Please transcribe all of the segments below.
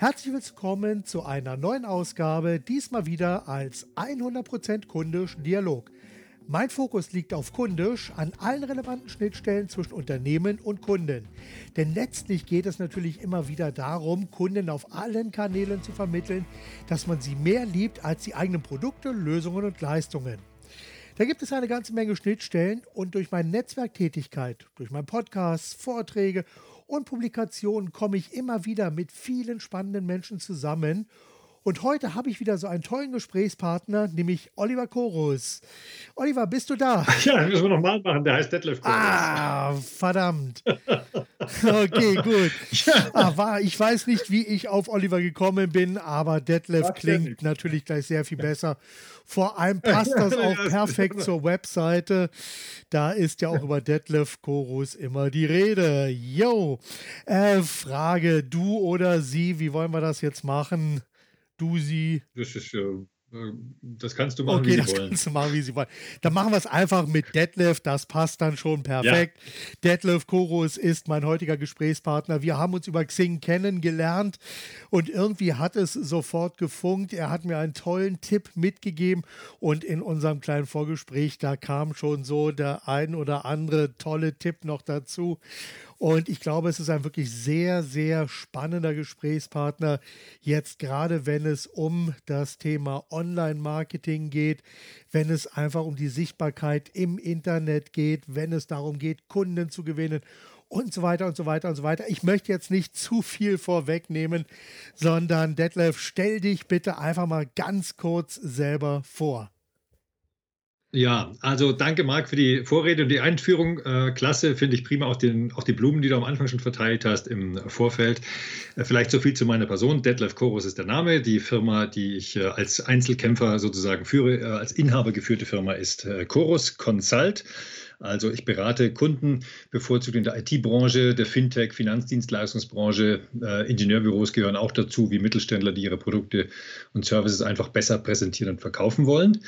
Herzlich willkommen zu einer neuen Ausgabe, diesmal wieder als 100% kundisch Dialog. Mein Fokus liegt auf kundisch an allen relevanten Schnittstellen zwischen Unternehmen und Kunden. Denn letztlich geht es natürlich immer wieder darum, Kunden auf allen Kanälen zu vermitteln, dass man sie mehr liebt als die eigenen Produkte, Lösungen und Leistungen. Da gibt es eine ganze Menge Schnittstellen und durch meine Netzwerktätigkeit, durch meinen Podcast, Vorträge und Publikationen komme ich immer wieder mit vielen spannenden Menschen zusammen. Und heute habe ich wieder so einen tollen Gesprächspartner, nämlich Oliver Korus. Oliver, bist du da? Ja, müssen wir nochmal machen. Der heißt Detlef Korus. Ah, verdammt. Okay, gut. Ja. Aber ich weiß nicht, wie ich auf Oliver gekommen bin, aber Detlef klingt natürlich gleich sehr viel besser. Vor allem passt das auch perfekt zur Webseite. Da ist ja auch über Detlef Chorus immer die Rede. Yo, äh, Frage, du oder sie, wie wollen wir das jetzt machen? Du, sie. Das ist. Äh das kannst du machen, okay, wie sie das wollen. kannst du machen, wie sie wollen. Dann machen wir es einfach mit Detlef, das passt dann schon perfekt. Ja. Detlef Chorus ist mein heutiger Gesprächspartner. Wir haben uns über Xing kennengelernt und irgendwie hat es sofort gefunkt. Er hat mir einen tollen Tipp mitgegeben und in unserem kleinen Vorgespräch, da kam schon so der ein oder andere tolle Tipp noch dazu. Und ich glaube, es ist ein wirklich sehr, sehr spannender Gesprächspartner, jetzt gerade wenn es um das Thema Online-Marketing geht, wenn es einfach um die Sichtbarkeit im Internet geht, wenn es darum geht, Kunden zu gewinnen und so weiter und so weiter und so weiter. Ich möchte jetzt nicht zu viel vorwegnehmen, sondern Detlef, stell dich bitte einfach mal ganz kurz selber vor. Ja, also danke Marc für die Vorrede und die Einführung. Äh, klasse, finde ich prima. Auch, den, auch die Blumen, die du am Anfang schon verteilt hast im Vorfeld. Äh, vielleicht so viel zu meiner Person. Detlef Chorus ist der Name. Die Firma, die ich äh, als Einzelkämpfer sozusagen führe, äh, als Inhaber geführte Firma ist äh, Chorus Consult. Also ich berate Kunden bevorzugt in der IT-Branche, der Fintech, Finanzdienstleistungsbranche. Äh, Ingenieurbüros gehören auch dazu, wie Mittelständler, die ihre Produkte und Services einfach besser präsentieren und verkaufen wollen.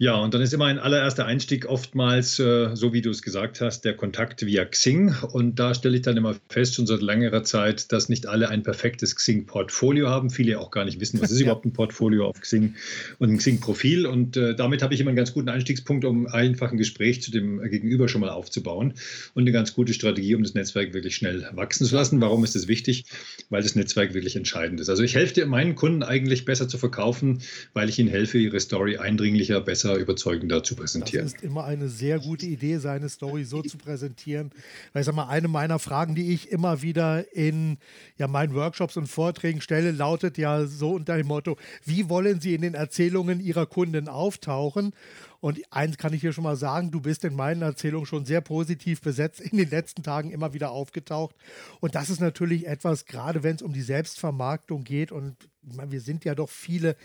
Ja, und dann ist immer ein allererster Einstieg oftmals, äh, so wie du es gesagt hast, der Kontakt via Xing. Und da stelle ich dann immer fest, schon seit längerer Zeit, dass nicht alle ein perfektes Xing-Portfolio haben. Viele auch gar nicht wissen, was ist ja. überhaupt ein Portfolio auf Xing und ein Xing-Profil. Und äh, damit habe ich immer einen ganz guten Einstiegspunkt, um einfach ein Gespräch zu dem Gegenüber schon mal aufzubauen und eine ganz gute Strategie, um das Netzwerk wirklich schnell wachsen zu lassen. Warum ist das wichtig? Weil das Netzwerk wirklich entscheidend ist. Also ich helfe meinen Kunden eigentlich besser zu verkaufen, weil ich ihnen helfe, ihre Story eindringlicher, besser besser, überzeugender zu präsentieren. Das ist immer eine sehr gute Idee, seine Story so zu präsentieren. Weil ich sag mal, eine meiner Fragen, die ich immer wieder in ja, meinen Workshops und Vorträgen stelle, lautet ja so unter dem Motto: Wie wollen Sie in den Erzählungen Ihrer Kunden auftauchen? Und eins kann ich hier schon mal sagen, du bist in meinen Erzählungen schon sehr positiv besetzt, in den letzten Tagen immer wieder aufgetaucht. Und das ist natürlich etwas, gerade wenn es um die Selbstvermarktung geht. Und wir sind ja doch viele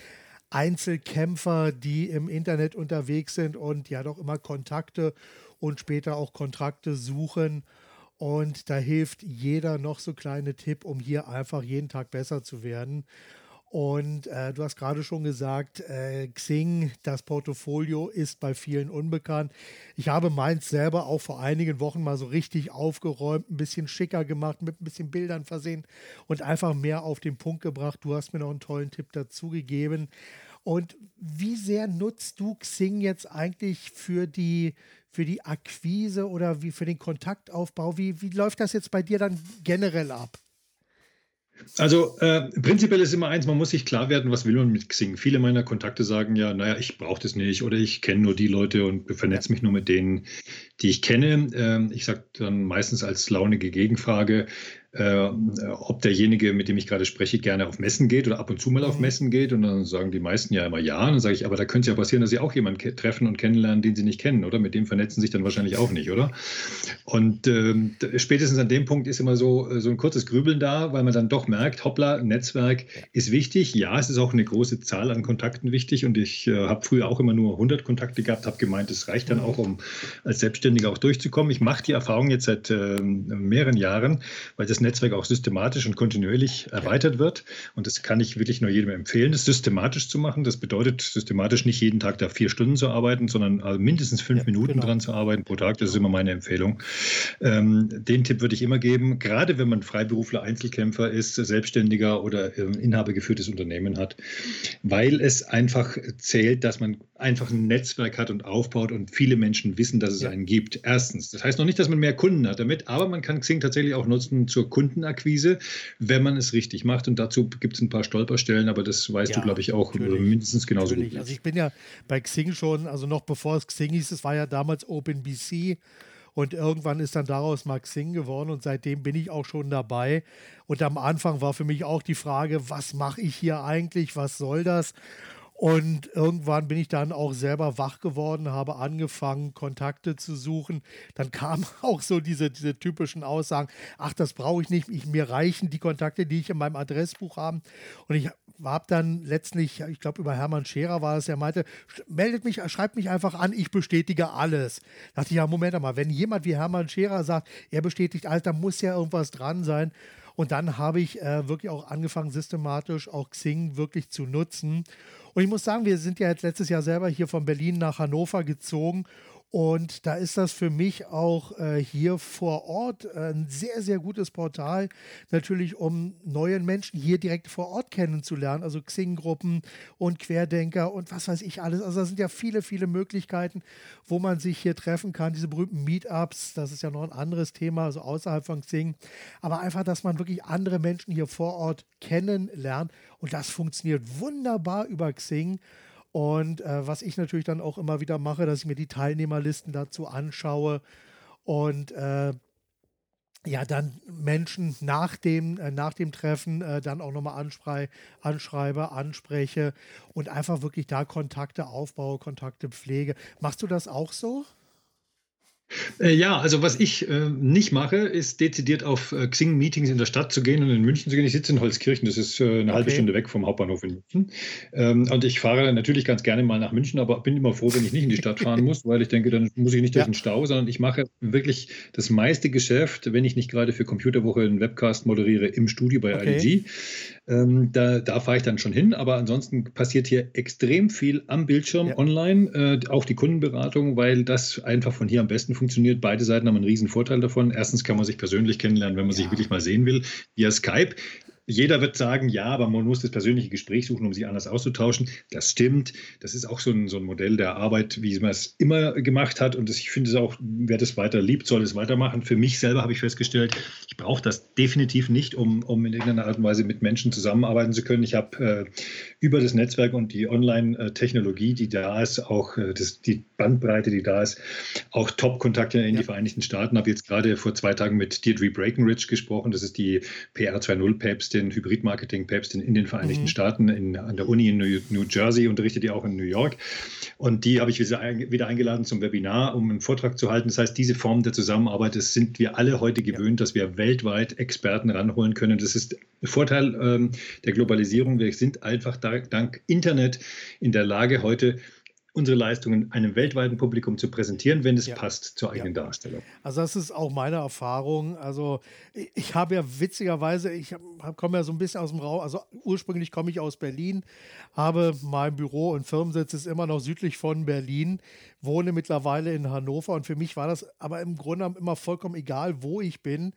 Einzelkämpfer, die im Internet unterwegs sind und ja doch immer Kontakte und später auch Kontrakte suchen. Und da hilft jeder noch so kleine Tipp, um hier einfach jeden Tag besser zu werden. Und äh, du hast gerade schon gesagt, äh, Xing, das Portfolio ist bei vielen unbekannt. Ich habe meins selber auch vor einigen Wochen mal so richtig aufgeräumt, ein bisschen schicker gemacht, mit ein bisschen Bildern versehen und einfach mehr auf den Punkt gebracht. Du hast mir noch einen tollen Tipp dazu gegeben. Und wie sehr nutzt du Xing jetzt eigentlich für die, für die Akquise oder wie für den Kontaktaufbau? Wie, wie läuft das jetzt bei dir dann generell ab? Also äh, prinzipiell ist immer eins, man muss sich klar werden, was will man mit Xing. Viele meiner Kontakte sagen ja, naja, ich brauche das nicht oder ich kenne nur die Leute und vernetze mich nur mit denen, die ich kenne. Ähm, ich sage dann meistens als launige Gegenfrage, äh, ob derjenige, mit dem ich gerade spreche, gerne auf Messen geht oder ab und zu mal auf mhm. Messen geht. Und dann sagen die meisten ja immer ja. Und dann sage ich, aber da könnte es ja passieren, dass sie auch jemanden treffen und kennenlernen, den sie nicht kennen, oder? Mit dem vernetzen sich dann wahrscheinlich auch nicht, oder? Und ähm, spätestens an dem Punkt ist immer so, äh, so ein kurzes Grübeln da, weil man dann doch merkt, hoppla, Netzwerk ist wichtig. Ja, es ist auch eine große Zahl an Kontakten wichtig. Und ich äh, habe früher auch immer nur 100 Kontakte gehabt, habe gemeint, es reicht dann auch, um als Selbstständiger auch durchzukommen. Ich mache die Erfahrung jetzt seit äh, mehreren Jahren, weil das Netzwerk auch systematisch und kontinuierlich erweitert wird. Und das kann ich wirklich nur jedem empfehlen, das systematisch zu machen. Das bedeutet systematisch nicht jeden Tag da vier Stunden zu arbeiten, sondern also mindestens fünf ja, Minuten genau. dran zu arbeiten pro Tag. Das ist immer meine Empfehlung. Ähm, den Tipp würde ich immer geben, gerade wenn man Freiberufler, Einzelkämpfer ist, Selbstständiger oder ähm, inhabergeführtes Unternehmen hat, weil es einfach zählt, dass man einfach ein Netzwerk hat und aufbaut und viele Menschen wissen, dass es ja. einen gibt. Erstens. Das heißt noch nicht, dass man mehr Kunden hat damit, aber man kann Xing tatsächlich auch nutzen zur Kundenakquise, wenn man es richtig macht. Und dazu gibt es ein paar Stolperstellen, aber das weißt ja, du, glaube ich, auch mindestens genauso natürlich. gut. Also ich bin ja bei Xing schon, also noch bevor es Xing hieß, es war ja damals OpenBC. Und irgendwann ist dann daraus mal Xing geworden und seitdem bin ich auch schon dabei. Und am Anfang war für mich auch die Frage, was mache ich hier eigentlich, was soll das? Und irgendwann bin ich dann auch selber wach geworden, habe angefangen, Kontakte zu suchen. Dann kamen auch so diese, diese typischen Aussagen, ach, das brauche ich nicht, ich, mir reichen die Kontakte, die ich in meinem Adressbuch habe. Und ich habe dann letztlich, ich glaube über Hermann Scherer war es, der meinte, meldet mich, schreibt mich einfach an, ich bestätige alles. Da dachte ich, ja, Moment mal, wenn jemand wie Hermann Scherer sagt, er bestätigt alles, dann muss ja irgendwas dran sein. Und dann habe ich äh, wirklich auch angefangen, systematisch auch Xing wirklich zu nutzen. Und ich muss sagen, wir sind ja jetzt letztes Jahr selber hier von Berlin nach Hannover gezogen und da ist das für mich auch äh, hier vor Ort äh, ein sehr, sehr gutes Portal, natürlich um neuen Menschen hier direkt vor Ort kennenzulernen, also Xing-Gruppen und Querdenker und was weiß ich alles. Also da sind ja viele, viele Möglichkeiten, wo man sich hier treffen kann. Diese berühmten Meetups, das ist ja noch ein anderes Thema, also außerhalb von Xing. Aber einfach, dass man wirklich andere Menschen hier vor Ort kennenlernt und das funktioniert wunderbar über Xing. Und äh, was ich natürlich dann auch immer wieder mache, dass ich mir die Teilnehmerlisten dazu anschaue und äh, ja, dann Menschen nach dem, äh, nach dem Treffen äh, dann auch nochmal anschrei anschreibe, anspreche und einfach wirklich da Kontakte aufbaue, Kontakte pflege. Machst du das auch so? Äh, ja, also was ich äh, nicht mache, ist dezidiert auf äh, Xing-Meetings in der Stadt zu gehen und in München zu gehen. Ich sitze in Holzkirchen, das ist äh, eine okay. halbe Stunde weg vom Hauptbahnhof in München. Ähm, und ich fahre natürlich ganz gerne mal nach München, aber bin immer froh, wenn ich nicht in die Stadt fahren muss, weil ich denke, dann muss ich nicht durch ja. den Stau, sondern ich mache wirklich das meiste Geschäft, wenn ich nicht gerade für Computerwoche einen Webcast moderiere, im Studio bei okay. IDG. Ähm, da, da fahre ich dann schon hin, aber ansonsten passiert hier extrem viel am Bildschirm ja. online, äh, auch die Kundenberatung, weil das einfach von hier am besten funktioniert. Beide Seiten haben einen riesen Vorteil davon. Erstens kann man sich persönlich kennenlernen, wenn man ja. sich wirklich mal sehen will, via Skype. Jeder wird sagen, ja, aber man muss das persönliche Gespräch suchen, um sich anders auszutauschen. Das stimmt. Das ist auch so ein, so ein Modell der Arbeit, wie man es immer gemacht hat. Und das, ich finde es auch, wer das weiter liebt, soll es weitermachen. Für mich selber habe ich festgestellt, ich brauche das definitiv nicht, um, um in irgendeiner Art und Weise mit Menschen zusammenarbeiten zu können. Ich habe äh, über das Netzwerk und die Online-Technologie, die da ist, auch äh, das, die Bandbreite, die da ist, auch Top-Kontakte in ja. die Vereinigten Staaten. Habe jetzt gerade vor zwei Tagen mit Deirdre Breckenridge gesprochen. Das ist die PR 2.0-Päpstin den Hybrid-Marketing-Päpstin in den Vereinigten mhm. Staaten, in, an der Uni in New, New, Jersey, unterrichtet die auch in New York. Und die habe ich wieder eingeladen zum Webinar, um einen Vortrag zu halten. Das heißt, diese Form der Zusammenarbeit, das sind wir alle heute gewöhnt, dass wir weltweit Experten ranholen können. Das ist der Vorteil ähm, der Globalisierung. Wir sind einfach da, dank Internet in der Lage, heute unsere Leistungen einem weltweiten Publikum zu präsentieren, wenn es ja. passt zur eigenen ja. Darstellung. Also das ist auch meine Erfahrung. Also ich habe ja witzigerweise, ich komme ja so ein bisschen aus dem Raum, also ursprünglich komme ich aus Berlin, habe mein Büro und Firmensitz ist immer noch südlich von Berlin, wohne mittlerweile in Hannover und für mich war das aber im Grunde immer vollkommen egal, wo ich bin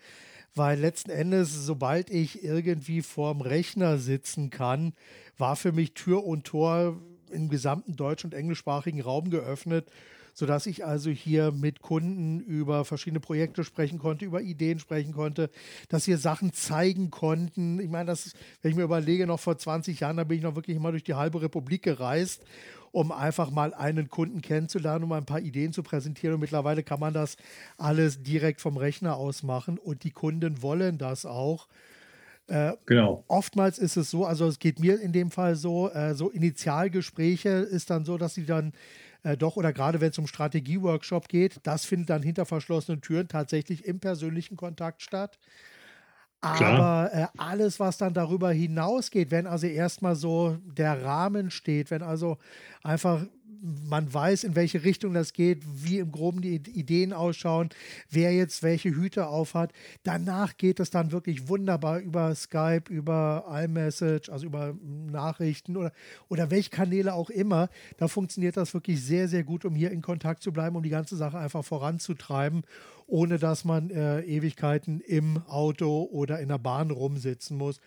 weil letzten Endes, sobald ich irgendwie vorm Rechner sitzen kann, war für mich Tür und Tor im gesamten deutsch- und englischsprachigen Raum geöffnet, sodass ich also hier mit Kunden über verschiedene Projekte sprechen konnte, über Ideen sprechen konnte, dass wir Sachen zeigen konnten. Ich meine, das, wenn ich mir überlege, noch vor 20 Jahren, da bin ich noch wirklich immer durch die halbe Republik gereist, um einfach mal einen Kunden kennenzulernen, um ein paar Ideen zu präsentieren. Und mittlerweile kann man das alles direkt vom Rechner aus machen und die Kunden wollen das auch. Äh, genau. Oftmals ist es so, also es geht mir in dem Fall so, äh, so Initialgespräche ist dann so, dass sie dann äh, doch oder gerade wenn es um Strategieworkshop geht, das findet dann hinter verschlossenen Türen tatsächlich im persönlichen Kontakt statt. Aber äh, alles, was dann darüber hinausgeht, wenn also erstmal so der Rahmen steht, wenn also einfach man weiß, in welche Richtung das geht, wie im Groben die Ideen ausschauen, wer jetzt welche Hüte aufhat. Danach geht es dann wirklich wunderbar über Skype, über iMessage, also über Nachrichten oder, oder welche Kanäle auch immer. Da funktioniert das wirklich sehr, sehr gut, um hier in Kontakt zu bleiben, um die ganze Sache einfach voranzutreiben, ohne dass man äh, Ewigkeiten im Auto oder in der Bahn rumsitzen muss.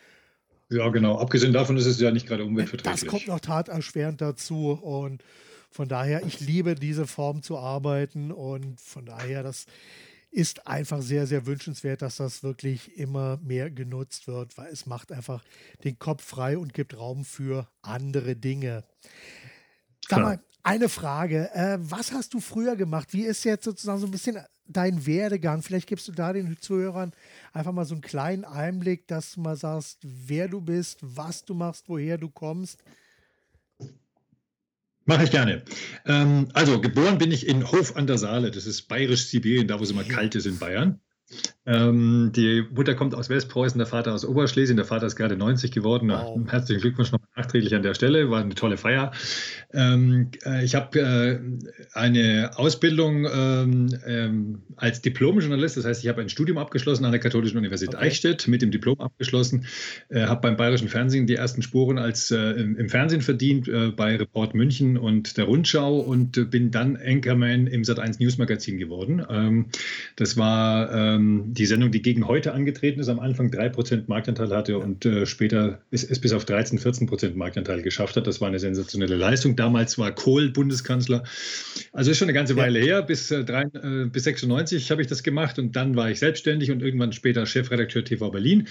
Ja, genau. Abgesehen davon ist es ja nicht gerade umweltverträglich. Das kommt noch taterschwerend dazu und von daher, ich liebe diese Form zu arbeiten und von daher, das ist einfach sehr, sehr wünschenswert, dass das wirklich immer mehr genutzt wird, weil es macht einfach den Kopf frei und gibt Raum für andere Dinge. Sag mal, eine Frage. Äh, was hast du früher gemacht? Wie ist jetzt sozusagen so ein bisschen dein Werdegang? Vielleicht gibst du da den Zuhörern einfach mal so einen kleinen Einblick, dass du mal sagst, wer du bist, was du machst, woher du kommst. Mache ich gerne. Ähm, also, geboren bin ich in Hof an der Saale. Das ist bayerisch-Sibirien, da wo es immer kalt ist in Bayern. Ähm, die Mutter kommt aus Westpreußen, der Vater aus Oberschlesien. Der Vater ist gerade 90 geworden. Wow. Herzlichen Glückwunsch noch nachträglich an der Stelle. War eine tolle Feier. Ähm, äh, ich habe äh, eine Ausbildung ähm, ähm, als Diplom-Journalist. Das heißt, ich habe ein Studium abgeschlossen an der Katholischen Universität okay. Eichstätt, mit dem Diplom abgeschlossen. Äh, habe beim Bayerischen Fernsehen die ersten Spuren als äh, im, im, Fernsehen verdient, äh, bei Report München und der Rundschau und bin dann Anchorman im Sat1 News Magazin geworden. Ähm, das war ähm, die Sendung, die gegen heute angetreten ist, am Anfang 3% Marktanteil hatte und äh, später es, es bis auf 13, 14% Marktanteil geschafft hat. Das war eine sensationelle Leistung. Damals war Kohl Bundeskanzler. Also ist schon eine ganze Weile her. Bis, äh, drei, äh, bis 96 habe ich das gemacht und dann war ich selbstständig und irgendwann später Chefredakteur TV Berlin.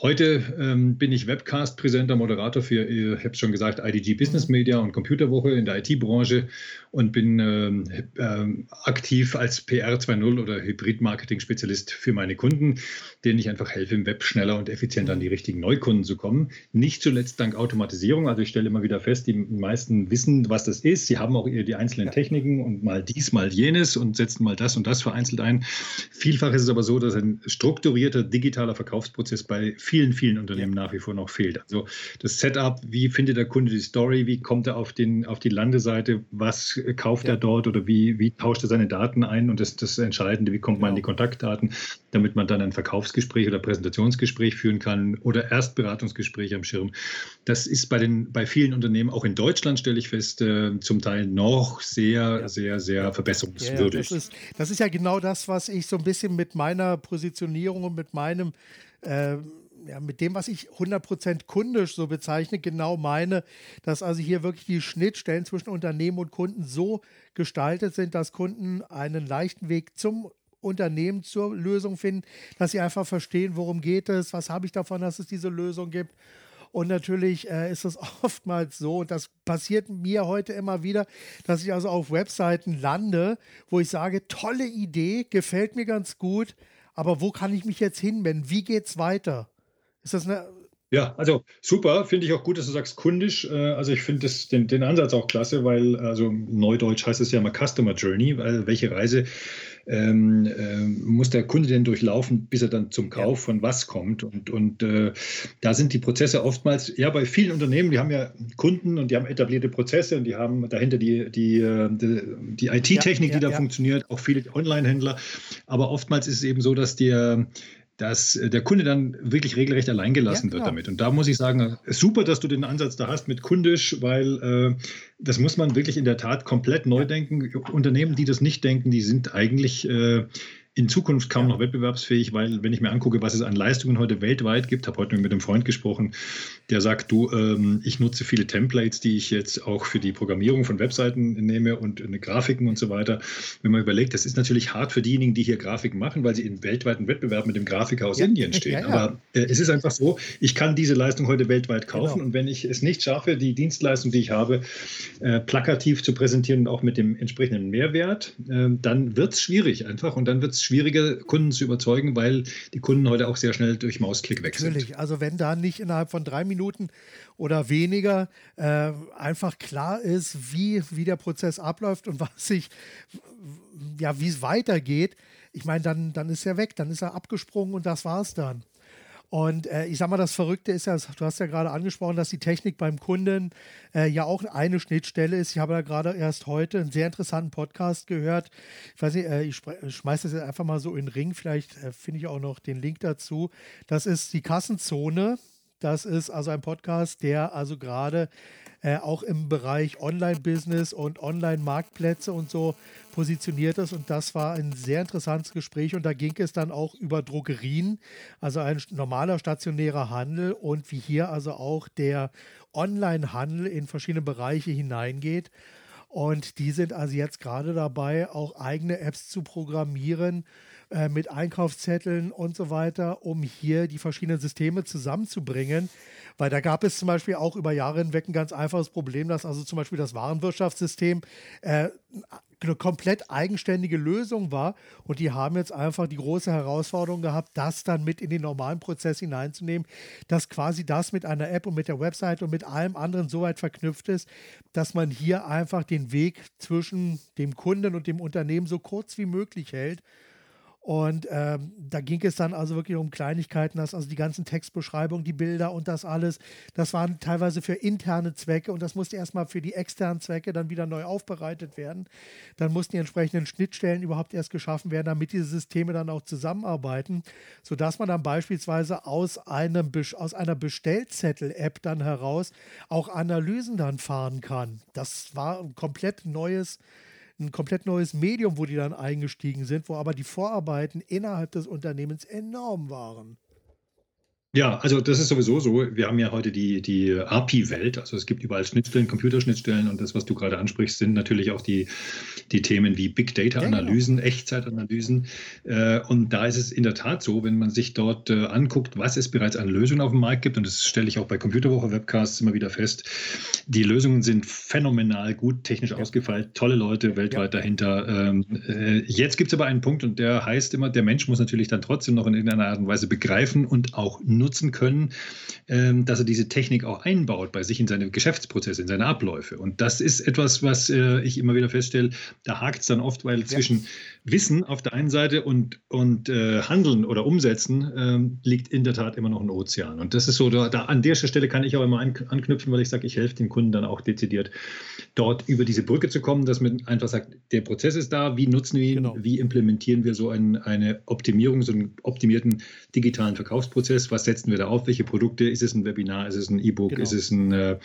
Heute ähm, bin ich Webcast-Präsenter, Moderator für, ich habe es schon gesagt, IDG Business Media und Computerwoche in der IT-Branche und bin ähm, ähm, aktiv als PR 2.0 oder Hybrid-Marketing-Spezialist für meine Kunden, denen ich einfach helfe, im Web schneller und effizienter an die richtigen Neukunden zu kommen. Nicht zuletzt dank Automatisierung. Also ich stelle immer wieder fest, die meisten wissen, was das ist. Sie haben auch die einzelnen Techniken und mal dies, mal jenes und setzen mal das und das vereinzelt ein. Vielfach ist es aber so, dass ein strukturierter digitaler Verkaufsprozess bei vielen, vielen Unternehmen nach wie vor noch fehlt. Also das Setup, wie findet der Kunde die Story, wie kommt er auf, den, auf die Landeseite, was kauft ja. er dort oder wie, wie tauscht er seine Daten ein und das, das Entscheidende, wie kommt genau. man an die. Kontaktdaten, damit man dann ein Verkaufsgespräch oder Präsentationsgespräch führen kann oder Erstberatungsgespräch am Schirm. Das ist bei, den, bei vielen Unternehmen, auch in Deutschland stelle ich fest, äh, zum Teil noch sehr, ja. sehr, sehr verbesserungswürdig. Ja, das, ist, das ist ja genau das, was ich so ein bisschen mit meiner Positionierung und mit meinem äh, ja, mit dem, was ich 100% kundisch so bezeichne, genau meine, dass also hier wirklich die Schnittstellen zwischen Unternehmen und Kunden so gestaltet sind, dass Kunden einen leichten Weg zum Unternehmen zur Lösung finden, dass sie einfach verstehen, worum geht es, was habe ich davon, dass es diese Lösung gibt. Und natürlich äh, ist es oftmals so, und das passiert mir heute immer wieder, dass ich also auf Webseiten lande, wo ich sage, tolle Idee, gefällt mir ganz gut, aber wo kann ich mich jetzt hinwenden? Wie geht es weiter? Ist das eine. Ja, also super, finde ich auch gut, dass du sagst kundisch. Äh, also ich finde den, den Ansatz auch klasse, weil, also neudeutsch heißt es ja mal Customer Journey, weil welche Reise ähm, äh, muss der Kunde denn durchlaufen, bis er dann zum Kauf von was kommt. Und, und äh, da sind die Prozesse oftmals, ja, bei vielen Unternehmen, die haben ja Kunden und die haben etablierte Prozesse und die haben dahinter die, die, äh, die, die IT-Technik, ja, ja, die da ja. funktioniert, auch viele Online-Händler. Aber oftmals ist es eben so, dass der dass äh, der Kunde dann wirklich regelrecht alleingelassen ja, genau. wird damit. Und da muss ich sagen, super, dass du den Ansatz da hast mit kundisch, weil äh, das muss man wirklich in der Tat komplett neu denken. Unternehmen, die das nicht denken, die sind eigentlich äh, in Zukunft kaum ja. noch wettbewerbsfähig, weil wenn ich mir angucke, was es an Leistungen heute weltweit gibt, habe heute mit einem Freund gesprochen, der sagt, du, ähm, ich nutze viele Templates, die ich jetzt auch für die Programmierung von Webseiten nehme und äh, Grafiken und so weiter. Wenn man überlegt, das ist natürlich hart für diejenigen, die hier Grafiken machen, weil sie in weltweiten Wettbewerb mit dem Grafiker aus ja. Indien stehen. Ja, Aber äh, es ist einfach so, ich kann diese Leistung heute weltweit kaufen genau. und wenn ich es nicht schaffe, die Dienstleistung, die ich habe, äh, plakativ zu präsentieren und auch mit dem entsprechenden Mehrwert, äh, dann wird es schwierig einfach und dann wird es schwieriger, Kunden zu überzeugen, weil die Kunden heute auch sehr schnell durch Mausklick weg sind. Natürlich, also wenn da nicht innerhalb von drei Minuten oder weniger äh, einfach klar ist, wie, wie der Prozess abläuft und was sich, ja, wie es weitergeht, ich meine, dann, dann ist er weg, dann ist er abgesprungen und das war es dann. Und äh, ich sag mal, das Verrückte ist ja, du hast ja gerade angesprochen, dass die Technik beim Kunden äh, ja auch eine Schnittstelle ist. Ich habe ja gerade erst heute einen sehr interessanten Podcast gehört. Ich weiß nicht, äh, ich schmeiße das jetzt einfach mal so in den Ring. Vielleicht äh, finde ich auch noch den Link dazu. Das ist die Kassenzone. Das ist also ein Podcast, der also gerade äh, auch im Bereich Online-Business und Online-Marktplätze und so positioniert ist. Und das war ein sehr interessantes Gespräch. Und da ging es dann auch über Drogerien, also ein normaler stationärer Handel und wie hier also auch der Online-Handel in verschiedene Bereiche hineingeht. Und die sind also jetzt gerade dabei, auch eigene Apps zu programmieren äh, mit Einkaufszetteln und so weiter, um hier die verschiedenen Systeme zusammenzubringen. Weil da gab es zum Beispiel auch über Jahre hinweg ein ganz einfaches Problem, dass also zum Beispiel das Warenwirtschaftssystem äh, eine komplett eigenständige Lösung war. Und die haben jetzt einfach die große Herausforderung gehabt, das dann mit in den normalen Prozess hineinzunehmen, dass quasi das mit einer App und mit der Website und mit allem anderen so weit verknüpft ist, dass man hier einfach den Weg zwischen dem Kunden und dem Unternehmen so kurz wie möglich hält und ähm, da ging es dann also wirklich um Kleinigkeiten, dass also die ganzen Textbeschreibungen, die Bilder und das alles, das waren teilweise für interne Zwecke und das musste erstmal für die externen Zwecke dann wieder neu aufbereitet werden. Dann mussten die entsprechenden Schnittstellen überhaupt erst geschaffen werden, damit diese Systeme dann auch zusammenarbeiten, sodass man dann beispielsweise aus, einem, aus einer Bestellzettel-App dann heraus auch Analysen dann fahren kann. Das war ein komplett neues ein komplett neues Medium, wo die dann eingestiegen sind, wo aber die Vorarbeiten innerhalb des Unternehmens enorm waren. Ja, also das ist sowieso so. Wir haben ja heute die, die API-Welt. Also es gibt überall Schnittstellen, Computerschnittstellen und das, was du gerade ansprichst, sind natürlich auch die, die Themen wie Big Data-Analysen, genau. Echtzeitanalysen. Äh, und da ist es in der Tat so, wenn man sich dort äh, anguckt, was es bereits an Lösungen auf dem Markt gibt, und das stelle ich auch bei Computerwoche-Webcasts immer wieder fest, die Lösungen sind phänomenal gut, technisch ja. ausgefeilt, tolle Leute weltweit ja. dahinter. Ähm, äh, jetzt gibt es aber einen Punkt und der heißt immer, der Mensch muss natürlich dann trotzdem noch in irgendeiner Art und Weise begreifen und auch nutzen nutzen können, ähm, dass er diese Technik auch einbaut bei sich in seine Geschäftsprozesse, in seine Abläufe. Und das ist etwas, was äh, ich immer wieder feststelle, da hakt es dann oft, weil ja. zwischen Wissen auf der einen Seite und, und äh, Handeln oder Umsetzen ähm, liegt in der Tat immer noch ein Ozean. Und das ist so, da, da an der Stelle kann ich auch immer anknüpfen, weil ich sage, ich helfe den Kunden dann auch dezidiert, dort über diese Brücke zu kommen, dass man einfach sagt, der Prozess ist da, wie nutzen wir ihn, genau. wie implementieren wir so ein, eine Optimierung, so einen optimierten digitalen Verkaufsprozess, was setzen wir da auf? Welche Produkte? Ist es ein Webinar? Ist es ein E-Book? Genau. Ist es ein, äh,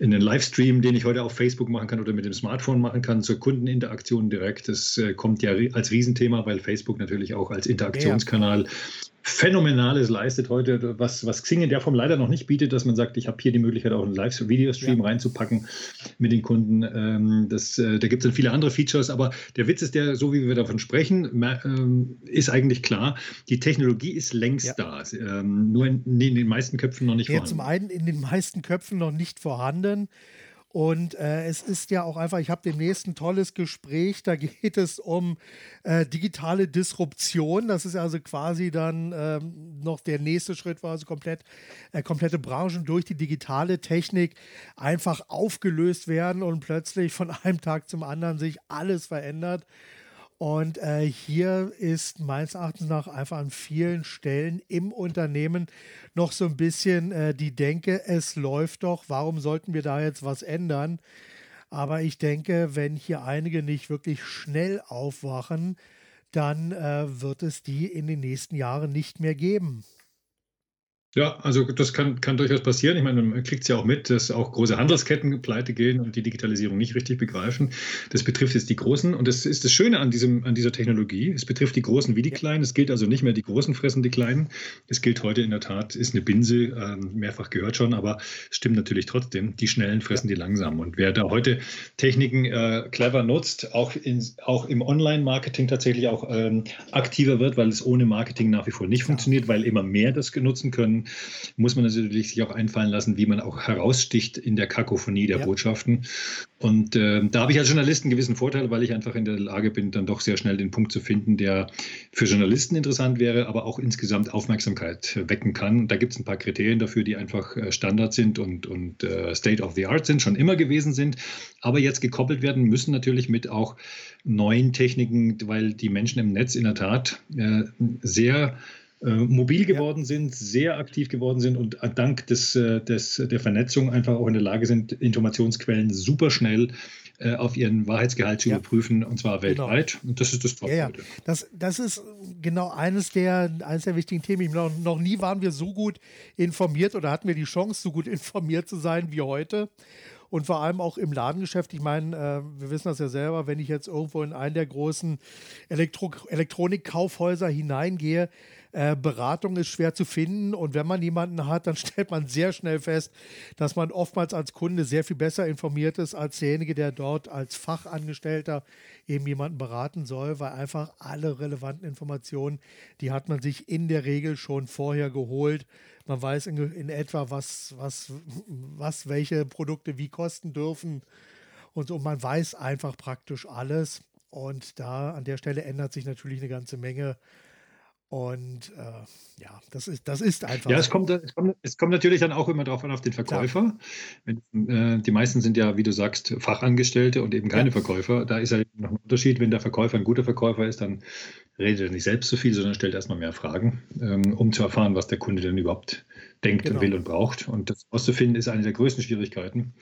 ein Livestream, den ich heute auf Facebook machen kann oder mit dem Smartphone machen kann zur Kundeninteraktion direkt? Das äh, kommt ja als Riesenthema, weil Facebook natürlich auch als Interaktionskanal ja. Phänomenales leistet heute, was, was Xing in der Form leider noch nicht bietet, dass man sagt, ich habe hier die Möglichkeit, auch einen Live-Videostream ja. reinzupacken mit den Kunden. Ähm, das, äh, da gibt es dann viele andere Features, aber der Witz ist der, so wie wir davon sprechen, ähm, ist eigentlich klar, die Technologie ist längst ja. da, ähm, nur in, in, den meisten Köpfen noch nicht ja, vorhanden. Zum einen in den meisten Köpfen noch nicht vorhanden. Und äh, es ist ja auch einfach, ich habe demnächst ein tolles Gespräch, da geht es um äh, digitale Disruption. Das ist also quasi dann ähm, noch der nächste Schritt, wo also komplett, äh, komplette Branchen durch die digitale Technik einfach aufgelöst werden und plötzlich von einem Tag zum anderen sich alles verändert. Und äh, hier ist meines Erachtens nach einfach an vielen Stellen im Unternehmen noch so ein bisschen äh, die Denke, es läuft doch, warum sollten wir da jetzt was ändern? Aber ich denke, wenn hier einige nicht wirklich schnell aufwachen, dann äh, wird es die in den nächsten Jahren nicht mehr geben. Ja, also das kann, kann durchaus passieren. Ich meine, man kriegt es ja auch mit, dass auch große Handelsketten pleite gehen und die Digitalisierung nicht richtig begreifen. Das betrifft jetzt die Großen und das ist das Schöne an, diesem, an dieser Technologie. Es betrifft die Großen wie die Kleinen. Es gilt also nicht mehr, die Großen fressen die Kleinen. Es gilt heute in der Tat, ist eine Binse, äh, mehrfach gehört schon, aber stimmt natürlich trotzdem, die Schnellen fressen die Langsamen. Und wer da heute Techniken äh, clever nutzt, auch, in, auch im Online-Marketing tatsächlich auch ähm, aktiver wird, weil es ohne Marketing nach wie vor nicht ja. funktioniert, weil immer mehr das nutzen können, muss man natürlich sich auch einfallen lassen, wie man auch heraussticht in der Kakophonie der ja. Botschaften. Und äh, da habe ich als Journalist einen gewissen Vorteil, weil ich einfach in der Lage bin, dann doch sehr schnell den Punkt zu finden, der für Journalisten interessant wäre, aber auch insgesamt Aufmerksamkeit wecken kann. Da gibt es ein paar Kriterien dafür, die einfach äh, Standard sind und, und uh, State of the Art sind, schon immer gewesen sind, aber jetzt gekoppelt werden müssen natürlich mit auch neuen Techniken, weil die Menschen im Netz in der Tat äh, sehr äh, mobil geworden ja. sind, sehr aktiv geworden sind und dank des, äh, des, der Vernetzung einfach auch in der Lage sind, Informationsquellen super schnell äh, auf ihren Wahrheitsgehalt zu ja. überprüfen, und zwar genau. weltweit. Genau. Und das ist das Tolle. Ja, ja. Das, das ist genau eines der, eines der wichtigen Themen. Noch, noch nie waren wir so gut informiert oder hatten wir die Chance, so gut informiert zu sein wie heute. Und vor allem auch im Ladengeschäft. Ich meine, äh, wir wissen das ja selber, wenn ich jetzt irgendwo in einen der großen Elektro Elektronikkaufhäuser hineingehe, äh, Beratung ist schwer zu finden und wenn man jemanden hat, dann stellt man sehr schnell fest, dass man oftmals als Kunde sehr viel besser informiert ist als derjenige, der dort als Fachangestellter eben jemanden beraten soll, weil einfach alle relevanten Informationen, die hat man sich in der Regel schon vorher geholt. Man weiß in, in etwa, was, was, was welche Produkte wie kosten dürfen und so. Man weiß einfach praktisch alles. Und da an der Stelle ändert sich natürlich eine ganze Menge und äh, ja, das ist, das ist einfach. Ja, es kommt, es, kommt, es kommt natürlich dann auch immer darauf an, auf den Verkäufer. Wenn, äh, die meisten sind ja, wie du sagst, Fachangestellte und eben keine ja. Verkäufer. Da ist ja noch ein Unterschied. Wenn der Verkäufer ein guter Verkäufer ist, dann redet er nicht selbst so viel, sondern stellt erstmal mehr Fragen, ähm, um zu erfahren, was der Kunde denn überhaupt denkt genau. und will und braucht. Und das auszufinden ist eine der größten Schwierigkeiten.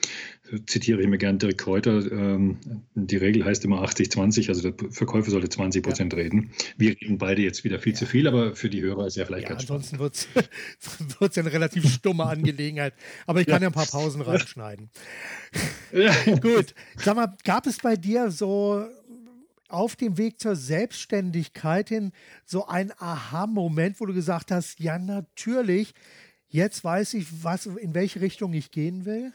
So zitiere ich mir gerne Dirk Kräuter. Ähm, die Regel heißt immer 80-20, also der Verkäufer sollte 20 Prozent ja. reden. Wir reden beide jetzt wieder viel ja. zu viel, aber für die Hörer ist ja vielleicht ja, ganz Ansonsten wird es eine relativ stumme Angelegenheit. Aber ich kann ja, ein paar Pausen reinschneiden. Gut. Sag mal, gab es bei dir so auf dem Weg zur Selbstständigkeit hin so ein Aha-Moment, wo du gesagt hast, ja, natürlich, jetzt weiß ich, was, in welche Richtung ich gehen will?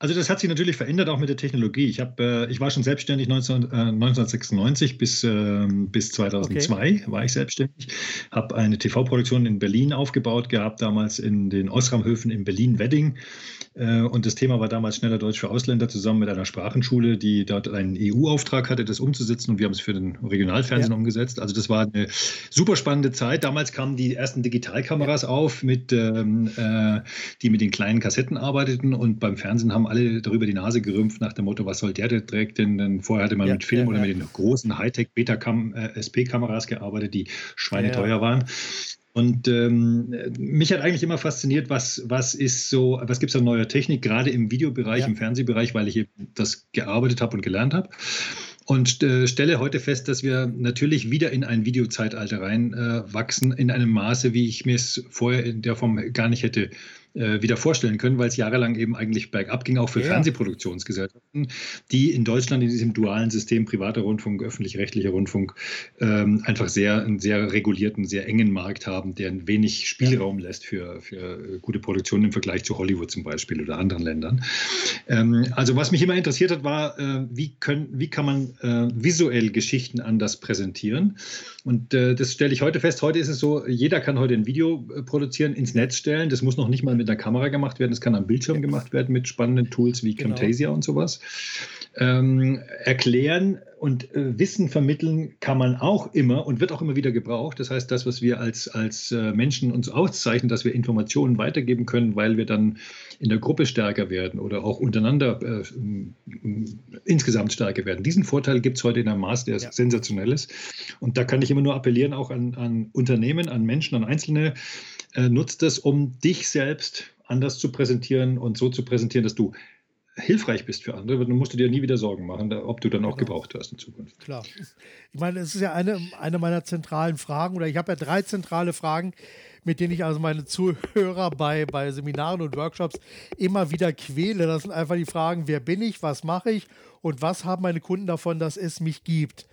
Also das hat sich natürlich verändert, auch mit der Technologie. Ich, hab, äh, ich war schon selbstständig 19, äh, 1996 bis, äh, bis 2002 okay. war ich selbstständig, habe eine TV-Produktion in Berlin aufgebaut gehabt, damals in den Osramhöfen in Berlin-Wedding. Äh, und das Thema war damals schneller Deutsch für Ausländer zusammen mit einer Sprachenschule, die dort einen EU-Auftrag hatte, das umzusetzen. Und wir haben es für den Regionalfernsehen ja. umgesetzt. Also das war eine super spannende Zeit. Damals kamen die ersten Digitalkameras ja. auf, mit, ähm, äh, die mit den kleinen Kassetten arbeiteten. Und beim Fernsehen haben alle darüber die Nase gerümpft nach dem Motto, was soll der, der trägt denn? denn vorher hatte man ja, mit Film ja, oder mit den großen Hightech-Beta-SP-Kameras äh, gearbeitet, die schweineteuer waren. Und ähm, mich hat eigentlich immer fasziniert, was, was ist so, was gibt es an neuer Technik, gerade im Videobereich, ja. im Fernsehbereich, weil ich eben das gearbeitet habe und gelernt habe. Und äh, stelle heute fest, dass wir natürlich wieder in ein Videozeitalter reinwachsen, äh, in einem Maße, wie ich mir es vorher in der Form gar nicht hätte äh, wieder vorstellen können, weil es jahrelang eben eigentlich bergab ging, auch für ja. Fernsehproduktionsgesellschaften, die in Deutschland in diesem dualen System privater Rundfunk, öffentlich-rechtlicher Rundfunk ähm, einfach sehr, einen sehr regulierten, sehr engen Markt haben, der wenig Spielraum lässt für, für gute Produktionen im Vergleich zu Hollywood zum Beispiel oder anderen Ländern. Ähm, also was mich immer interessiert hat, war, äh, wie, können, wie kann man äh, visuell Geschichten anders präsentieren? Und äh, das stelle ich heute fest. Heute ist es so, jeder kann heute ein Video äh, produzieren, ins Netz stellen. Das muss noch nicht mal mit einer Kamera gemacht werden. Das kann am Bildschirm gemacht werden mit spannenden Tools wie genau. Camtasia und sowas. Ähm, erklären und äh, Wissen vermitteln kann man auch immer und wird auch immer wieder gebraucht. Das heißt, das, was wir als, als äh, Menschen uns auszeichnen, dass wir Informationen weitergeben können, weil wir dann in der Gruppe stärker werden oder auch untereinander äh, insgesamt stärker werden. Diesen Vorteil gibt es heute in einem Maß, der ja. sensationell ist. Und da kann ich immer nur appellieren, auch an, an Unternehmen, an Menschen, an Einzelne, äh, nutzt das, um dich selbst anders zu präsentieren und so zu präsentieren, dass du hilfreich bist für andere, dann musst du dir nie wieder Sorgen machen, ob du dann auch genau. gebraucht wirst in Zukunft. Klar. Ich meine, es ist ja eine, eine meiner zentralen Fragen, oder ich habe ja drei zentrale Fragen, mit denen ich also meine Zuhörer bei, bei Seminaren und Workshops immer wieder quäle. Das sind einfach die Fragen, wer bin ich, was mache ich und was haben meine Kunden davon, dass es mich gibt.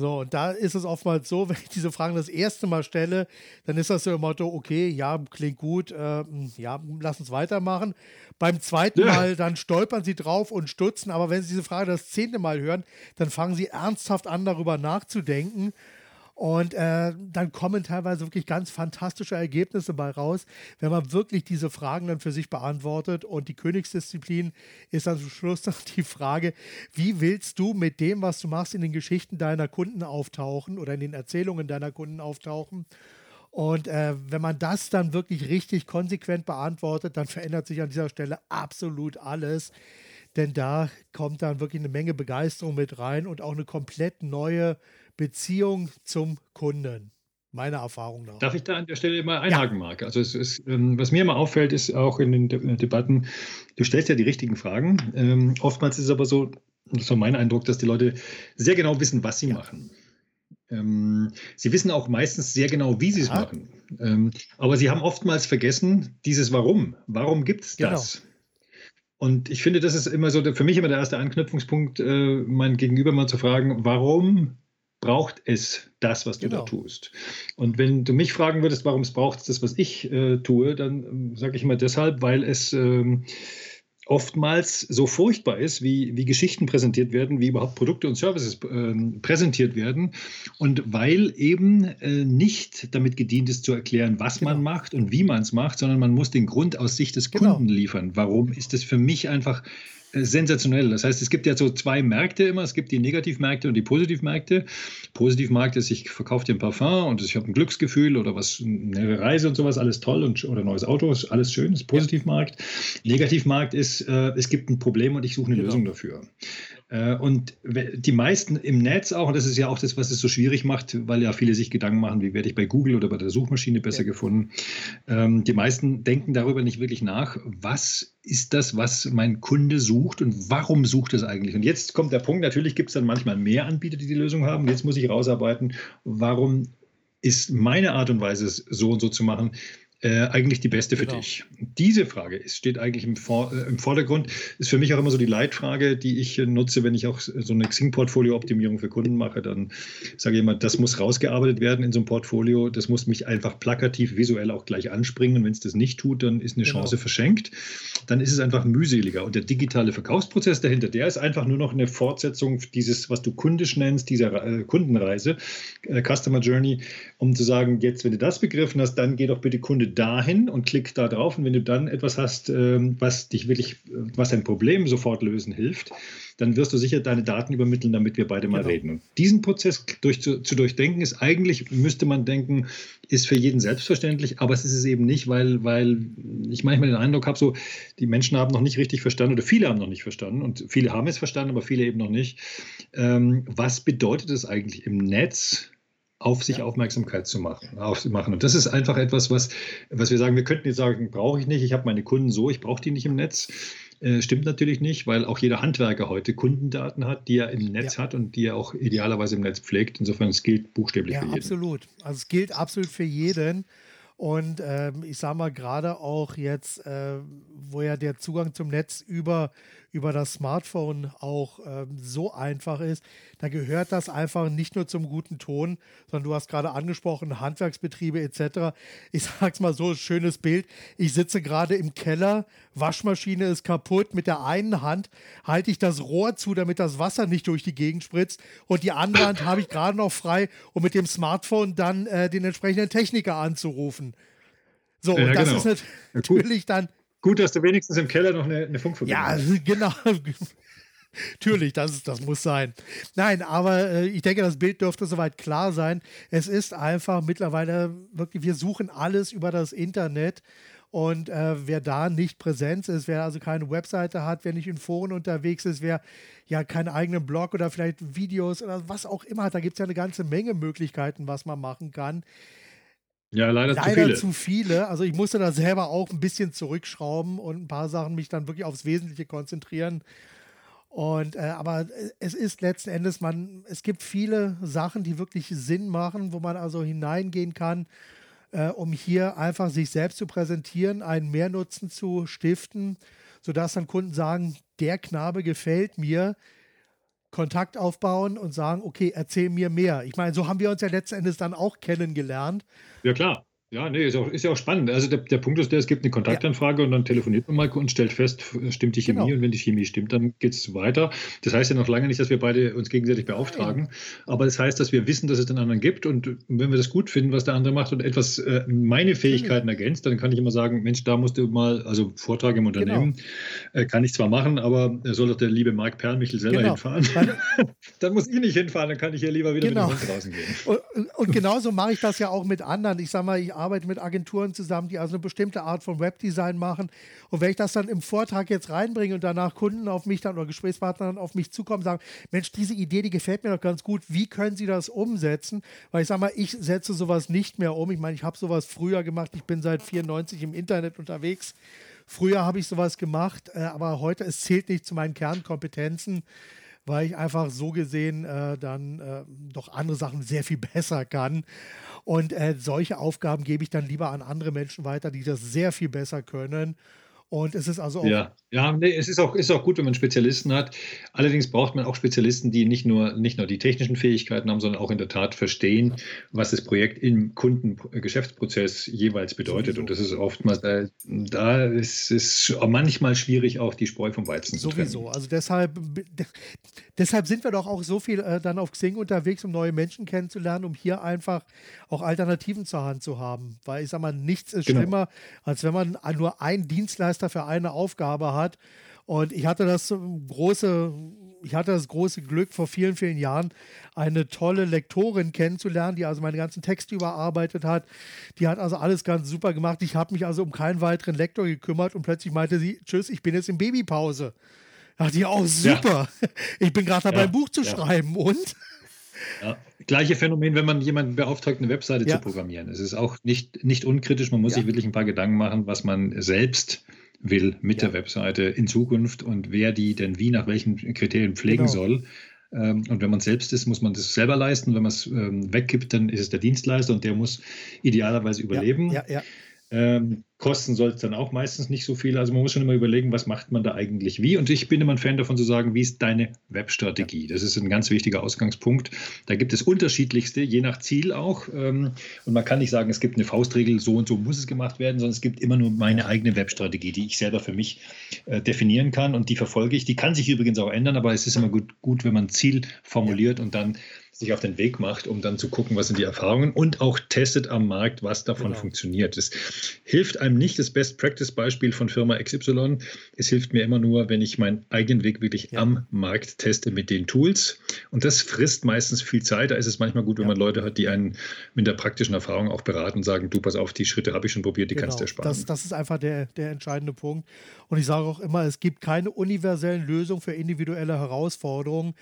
So, und da ist es oftmals so, wenn ich diese Fragen das erste Mal stelle, dann ist das so im Motto, okay, ja, klingt gut, äh, ja, lass uns weitermachen. Beim zweiten ja. Mal, dann stolpern sie drauf und stutzen, aber wenn sie diese Frage das zehnte Mal hören, dann fangen sie ernsthaft an, darüber nachzudenken. Und äh, dann kommen teilweise wirklich ganz fantastische Ergebnisse bei raus, wenn man wirklich diese Fragen dann für sich beantwortet. Und die Königsdisziplin ist dann zum Schluss noch die Frage, wie willst du mit dem, was du machst, in den Geschichten deiner Kunden auftauchen oder in den Erzählungen deiner Kunden auftauchen? Und äh, wenn man das dann wirklich richtig konsequent beantwortet, dann verändert sich an dieser Stelle absolut alles. Denn da kommt dann wirklich eine Menge Begeisterung mit rein und auch eine komplett neue Beziehung zum Kunden. Meine Erfahrung nach. Darf ich da an der Stelle mal einhaken, ja. Marc? Also es ist, ähm, was mir immer auffällt, ist auch in den De Debatten, du stellst ja die richtigen Fragen. Ähm, oftmals ist es aber so, das ist mein Eindruck, dass die Leute sehr genau wissen, was sie ja. machen. Ähm, sie wissen auch meistens sehr genau, wie sie es ja. machen. Ähm, aber sie haben oftmals vergessen, dieses Warum. Warum gibt es genau. das? Und ich finde, das ist immer so für mich immer der erste Anknüpfungspunkt, äh, mein Gegenüber mal zu fragen, warum braucht es das, was du genau. da tust? Und wenn du mich fragen würdest, warum es braucht das, was ich äh, tue, dann äh, sage ich immer deshalb, weil es ähm, oftmals so furchtbar ist, wie, wie Geschichten präsentiert werden, wie überhaupt Produkte und Services äh, präsentiert werden. Und weil eben äh, nicht damit gedient ist zu erklären, was genau. man macht und wie man es macht, sondern man muss den Grund aus Sicht des genau. Kunden liefern. Warum ist es für mich einfach sensationell. Das heißt, es gibt ja so zwei Märkte immer. Es gibt die Negativmärkte und die Positivmärkte. Positivmarkt ist, ich verkaufe dir ein Parfum und ich habe ein Glücksgefühl oder was, eine Reise und sowas, alles toll und oder neues Auto, ist alles schön, das ist Positivmarkt. Negativmarkt ist, äh, es gibt ein Problem und ich suche eine genau. Lösung dafür. Äh, und die meisten im Netz auch, und das ist ja auch das, was es so schwierig macht, weil ja viele sich Gedanken machen, wie werde ich bei Google oder bei der Suchmaschine besser ja. gefunden. Ähm, die meisten denken darüber nicht wirklich nach, was ist das, was mein Kunde sucht und warum sucht es eigentlich? Und jetzt kommt der Punkt, natürlich gibt es dann manchmal mehr Anbieter, die die Lösung haben. Jetzt muss ich rausarbeiten, warum ist meine Art und Weise, es so und so zu machen, äh, eigentlich die beste für genau. dich? Diese Frage ist, steht eigentlich im, Vor äh, im, Vordergrund. Ist für mich auch immer so die Leitfrage, die ich äh, nutze, wenn ich auch so eine Xing-Portfolio-Optimierung für Kunden mache. Dann sage ich immer, das muss rausgearbeitet werden in so einem Portfolio. Das muss mich einfach plakativ, visuell auch gleich anspringen. Und wenn es das nicht tut, dann ist eine genau. Chance verschenkt. Dann ist es einfach mühseliger. Und der digitale Verkaufsprozess dahinter, der ist einfach nur noch eine Fortsetzung dieses, was du kundisch nennst, dieser äh, Kundenreise, Customer Journey, um zu sagen, jetzt, wenn du das begriffen hast, dann geh doch bitte Kunde dahin und klick da drauf. Und wenn du dann etwas hast, ähm, was dich wirklich, was ein Problem sofort lösen hilft, dann wirst du sicher deine Daten übermitteln, damit wir beide mal genau. reden. Und diesen Prozess durch, zu, zu, durchdenken ist eigentlich, müsste man denken, ist für jeden selbstverständlich, aber es ist es eben nicht, weil, weil ich manchmal den Eindruck habe, so, die Menschen haben noch nicht richtig verstanden oder viele haben noch nicht verstanden und viele haben es verstanden, aber viele eben noch nicht. Ähm, was bedeutet es eigentlich im Netz? Auf sich ja. Aufmerksamkeit zu machen, aufzumachen. Und das ist einfach etwas, was, was wir sagen, wir könnten jetzt sagen, brauche ich nicht, ich habe meine Kunden so, ich brauche die nicht im Netz. Äh, stimmt natürlich nicht, weil auch jeder Handwerker heute Kundendaten hat, die er im Netz ja. hat und die er auch idealerweise im Netz pflegt. Insofern, es gilt buchstäblich ja, für jeden. Absolut. Also es gilt absolut für jeden. Und ähm, ich sage mal, gerade auch jetzt, äh, wo ja der Zugang zum Netz über über das Smartphone auch ähm, so einfach ist, da gehört das einfach nicht nur zum guten Ton, sondern du hast gerade angesprochen, Handwerksbetriebe etc. Ich sag's mal so, schönes Bild. Ich sitze gerade im Keller, Waschmaschine ist kaputt. Mit der einen Hand halte ich das Rohr zu, damit das Wasser nicht durch die Gegend spritzt. Und die andere Hand habe ich gerade noch frei, um mit dem Smartphone dann äh, den entsprechenden Techniker anzurufen. So, ja, und das genau. ist natürlich dann Gut, dass du wenigstens im Keller noch eine, eine Funkverbindung hast. Ja, genau. Natürlich, das, ist, das muss sein. Nein, aber äh, ich denke, das Bild dürfte soweit klar sein. Es ist einfach mittlerweile wirklich, wir suchen alles über das Internet. Und äh, wer da nicht präsent ist, wer also keine Webseite hat, wer nicht in Foren unterwegs ist, wer ja keinen eigenen Blog oder vielleicht Videos oder was auch immer hat, da gibt es ja eine ganze Menge Möglichkeiten, was man machen kann. Ja, leider, leider zu, viele. zu viele. Also ich musste da selber auch ein bisschen zurückschrauben und ein paar Sachen mich dann wirklich aufs Wesentliche konzentrieren. Und äh, aber es ist letzten Endes, man, es gibt viele Sachen, die wirklich Sinn machen, wo man also hineingehen kann, äh, um hier einfach sich selbst zu präsentieren, einen Mehrnutzen zu stiften, sodass dann Kunden sagen, der Knabe gefällt mir, Kontakt aufbauen und sagen, okay, erzähl mir mehr. Ich meine, so haben wir uns ja letzten Endes dann auch kennengelernt. Ja, klar. Ja, nee, ist, auch, ist ja auch spannend. Also der, der Punkt ist der, es gibt eine Kontaktanfrage ja. und dann telefoniert man mal und stellt fest, stimmt die Chemie genau. und wenn die Chemie stimmt, dann geht es weiter. Das heißt ja noch lange nicht, dass wir beide uns gegenseitig beauftragen, Nein. aber das heißt, dass wir wissen, dass es den anderen gibt und wenn wir das gut finden, was der andere macht und etwas äh, meine Fähigkeiten mhm. ergänzt, dann kann ich immer sagen, Mensch, da musst du mal, also Vortrag im Unternehmen genau. äh, kann ich zwar machen, aber soll doch der liebe Marc Perlmichel selber genau. hinfahren. dann muss ich nicht hinfahren, dann kann ich ja lieber wieder genau. mit dem Hund draußen gehen. Und, und genauso mache ich das ja auch mit anderen. Ich sage mal, ich arbeite mit Agenturen zusammen, die also eine bestimmte Art von Webdesign machen. Und wenn ich das dann im Vortrag jetzt reinbringe und danach Kunden auf mich dann oder Gesprächspartner dann auf mich zukommen sagen, Mensch, diese Idee, die gefällt mir doch ganz gut, wie können Sie das umsetzen? Weil ich sage mal, ich setze sowas nicht mehr um. Ich meine, ich habe sowas früher gemacht, ich bin seit 94 im Internet unterwegs. Früher habe ich sowas gemacht, äh, aber heute, es zählt nicht zu meinen Kernkompetenzen weil ich einfach so gesehen äh, dann äh, doch andere Sachen sehr viel besser kann. Und äh, solche Aufgaben gebe ich dann lieber an andere Menschen weiter, die das sehr viel besser können. Und es ist also auch. Ja, ja nee, es ist auch, ist auch gut, wenn man Spezialisten hat. Allerdings braucht man auch Spezialisten, die nicht nur, nicht nur die technischen Fähigkeiten haben, sondern auch in der Tat verstehen, was das Projekt im Kundengeschäftsprozess jeweils bedeutet. Sowieso. Und das ist oftmals, äh, da ist es manchmal schwierig, auch die Spreu vom Weizen zu trennen. Sowieso. Also deshalb, deshalb sind wir doch auch so viel äh, dann auf Xing unterwegs, um neue Menschen kennenzulernen, um hier einfach auch Alternativen zur Hand zu haben. Weil ich sage mal, nichts ist genau. schlimmer, als wenn man nur einen Dienstleister für eine Aufgabe hat. Und ich hatte das große, ich hatte das große Glück, vor vielen, vielen Jahren eine tolle Lektorin kennenzulernen, die also meine ganzen Texte überarbeitet hat. Die hat also alles ganz super gemacht. Ich habe mich also um keinen weiteren Lektor gekümmert und plötzlich meinte sie, tschüss, ich bin jetzt in Babypause. Da dachte ich, oh, super. Ja. Ich bin gerade dabei, ja. ein Buch zu ja. schreiben und ja, gleiche Phänomen, wenn man jemanden beauftragt, eine Webseite ja. zu programmieren. Es ist auch nicht, nicht unkritisch, man muss ja. sich wirklich ein paar Gedanken machen, was man selbst will mit der Webseite in Zukunft und wer die denn wie nach welchen Kriterien pflegen genau. soll. Ähm, und wenn man selbst ist, muss man das selber leisten. Wenn man es ähm, weggibt, dann ist es der Dienstleister und der muss idealerweise überleben. Ja, ja, ja. Ähm, kosten soll es dann auch meistens nicht so viel. Also man muss schon immer überlegen, was macht man da eigentlich wie. Und ich bin immer ein Fan davon zu sagen, wie ist deine Webstrategie? Das ist ein ganz wichtiger Ausgangspunkt. Da gibt es unterschiedlichste, je nach Ziel auch. Ähm, und man kann nicht sagen, es gibt eine Faustregel, so und so muss es gemacht werden, sondern es gibt immer nur meine eigene Webstrategie, die ich selber für mich äh, definieren kann und die verfolge ich. Die kann sich übrigens auch ändern, aber es ist immer gut, gut wenn man ein Ziel formuliert und dann sich auf den Weg macht, um dann zu gucken, was sind die Erfahrungen und auch testet am Markt, was davon genau. funktioniert. Es hilft einem nicht das Best-Practice-Beispiel von Firma XY. Es hilft mir immer nur, wenn ich meinen eigenen Weg wirklich ja. am Markt teste mit den Tools. Und das frisst meistens viel Zeit. Da ist es manchmal gut, wenn ja. man Leute hat, die einen mit der praktischen Erfahrung auch beraten und sagen, du pass auf, die Schritte habe ich schon probiert, die genau. kannst du ersparen. Das, das ist einfach der, der entscheidende Punkt. Und ich sage auch immer, es gibt keine universellen Lösungen für individuelle Herausforderungen.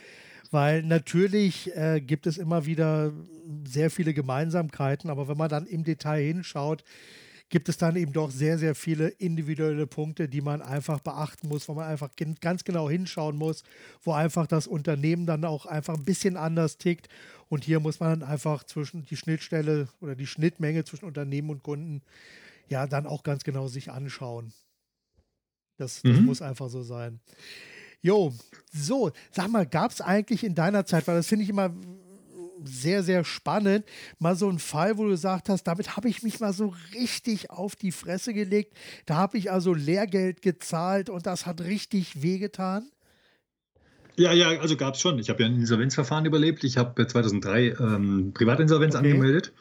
Weil natürlich äh, gibt es immer wieder sehr viele Gemeinsamkeiten, aber wenn man dann im Detail hinschaut, gibt es dann eben doch sehr, sehr viele individuelle Punkte, die man einfach beachten muss, wo man einfach ganz genau hinschauen muss, wo einfach das Unternehmen dann auch einfach ein bisschen anders tickt. Und hier muss man dann einfach zwischen die Schnittstelle oder die Schnittmenge zwischen Unternehmen und Kunden ja dann auch ganz genau sich anschauen. Das, das mhm. muss einfach so sein. Jo, so, sag mal, gab es eigentlich in deiner Zeit, weil das finde ich immer sehr, sehr spannend, mal so einen Fall, wo du gesagt hast, damit habe ich mich mal so richtig auf die Fresse gelegt. Da habe ich also Lehrgeld gezahlt und das hat richtig wehgetan? Ja, ja, also gab es schon. Ich habe ja ein Insolvenzverfahren überlebt. Ich habe 2003 ähm, Privatinsolvenz okay. angemeldet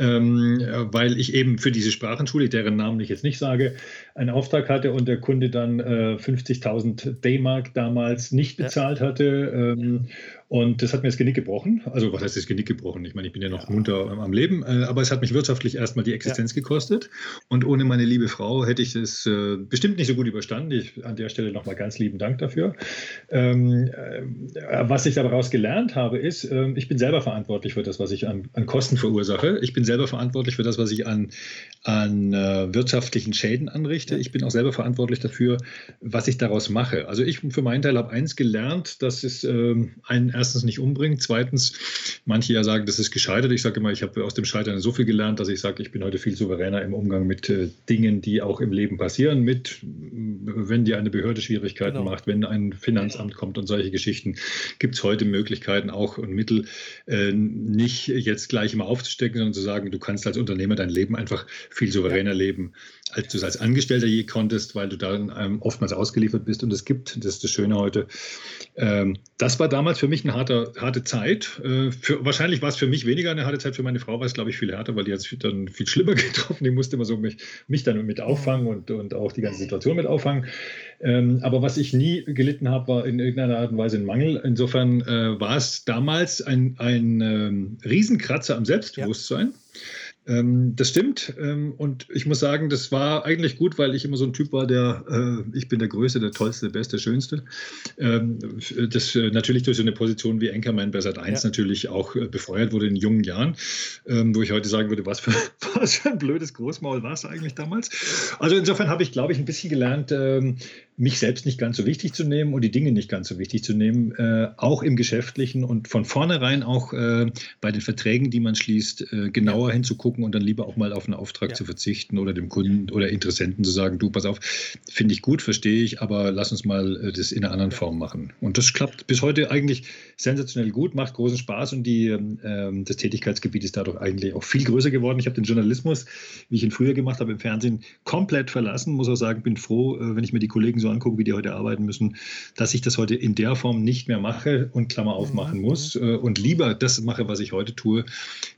ähm, weil ich eben für diese Sprachenschule, deren Namen ich jetzt nicht sage, einen Auftrag hatte und der Kunde dann äh, 50.000 D-Mark damals nicht bezahlt hatte. Ähm, und das hat mir das Genick gebrochen. Also, was heißt das Genick gebrochen? Ich meine, ich bin ja noch ja. munter am Leben, äh, aber es hat mich wirtschaftlich erstmal die Existenz ja. gekostet. Und ohne meine liebe Frau hätte ich es äh, bestimmt nicht so gut überstanden. Ich, an der Stelle nochmal ganz lieben Dank dafür. Ähm, äh, was ich daraus gelernt habe, ist, äh, ich bin selber verantwortlich für das, was ich an, an, Kosten verursache. Ich bin selber verantwortlich für das, was ich an, an wirtschaftlichen Schäden anrichte. Ich bin auch selber verantwortlich dafür, was ich daraus mache. Also, ich für meinen Teil habe eins gelernt, dass es ähm, ein erstens nicht umbringt. Zweitens, manche ja sagen, das ist gescheitert. Ich sage immer, ich habe aus dem Scheitern so viel gelernt, dass ich sage, ich bin heute viel souveräner im Umgang mit äh, Dingen, die auch im Leben passieren, mit, wenn dir eine Behörde Schwierigkeiten genau. macht, wenn ein Finanzamt kommt und solche Geschichten, gibt es heute Möglichkeiten auch und Mittel, äh, nicht jetzt gleich immer aufzustecken, sondern zu sagen, du kannst als Unternehmer dein Leben einfach viel souveräner ja. leben, als du es als Angestellter je konntest, weil du dann ähm, oftmals ausgeliefert bist. Und es gibt, das ist das Schöne heute, ähm, das war damals für mich eine harte, harte Zeit. Äh, für, wahrscheinlich war es für mich weniger eine harte Zeit, für meine Frau war es, glaube ich, viel härter, weil die hat es dann viel schlimmer getroffen. Die musste immer so mich, mich dann mit auffangen und, und auch die ganze Situation mit auffangen. Ähm, aber was ich nie gelitten habe, war in irgendeiner Art und Weise ein Mangel. Insofern äh, war es damals ein, ein ähm, Riesenkratzer am Selbstbewusstsein. Ja Ähm, das stimmt. Ähm, und ich muss sagen, das war eigentlich gut, weil ich immer so ein Typ war, der, äh, ich bin der Größte, der Tollste, der Beste, der Schönste. Ähm, das äh, natürlich durch so eine Position wie Anchorman bei Sat 1 ja. natürlich auch äh, befeuert wurde in jungen Jahren, ähm, wo ich heute sagen würde, was für, was für ein blödes Großmaul war es eigentlich damals. Also insofern habe ich, glaube ich, ein bisschen gelernt, ähm, mich selbst nicht ganz so wichtig zu nehmen und die Dinge nicht ganz so wichtig zu nehmen, äh, auch im Geschäftlichen und von vornherein auch äh, bei den Verträgen, die man schließt, äh, genauer ja. hinzugucken und dann lieber auch mal auf einen Auftrag ja. zu verzichten oder dem Kunden oder Interessenten zu sagen, du, pass auf, finde ich gut, verstehe ich, aber lass uns mal äh, das in einer anderen Form machen. Und das klappt bis heute eigentlich sensationell gut, macht großen Spaß und die, ähm, das Tätigkeitsgebiet ist dadurch eigentlich auch viel größer geworden. Ich habe den Journalismus, wie ich ihn früher gemacht habe im Fernsehen, komplett verlassen, muss auch sagen, bin froh, äh, wenn ich mir die Kollegen so angucke, wie die heute arbeiten müssen, dass ich das heute in der Form nicht mehr mache und Klammer aufmachen mhm. muss äh, und lieber das mache, was ich heute tue,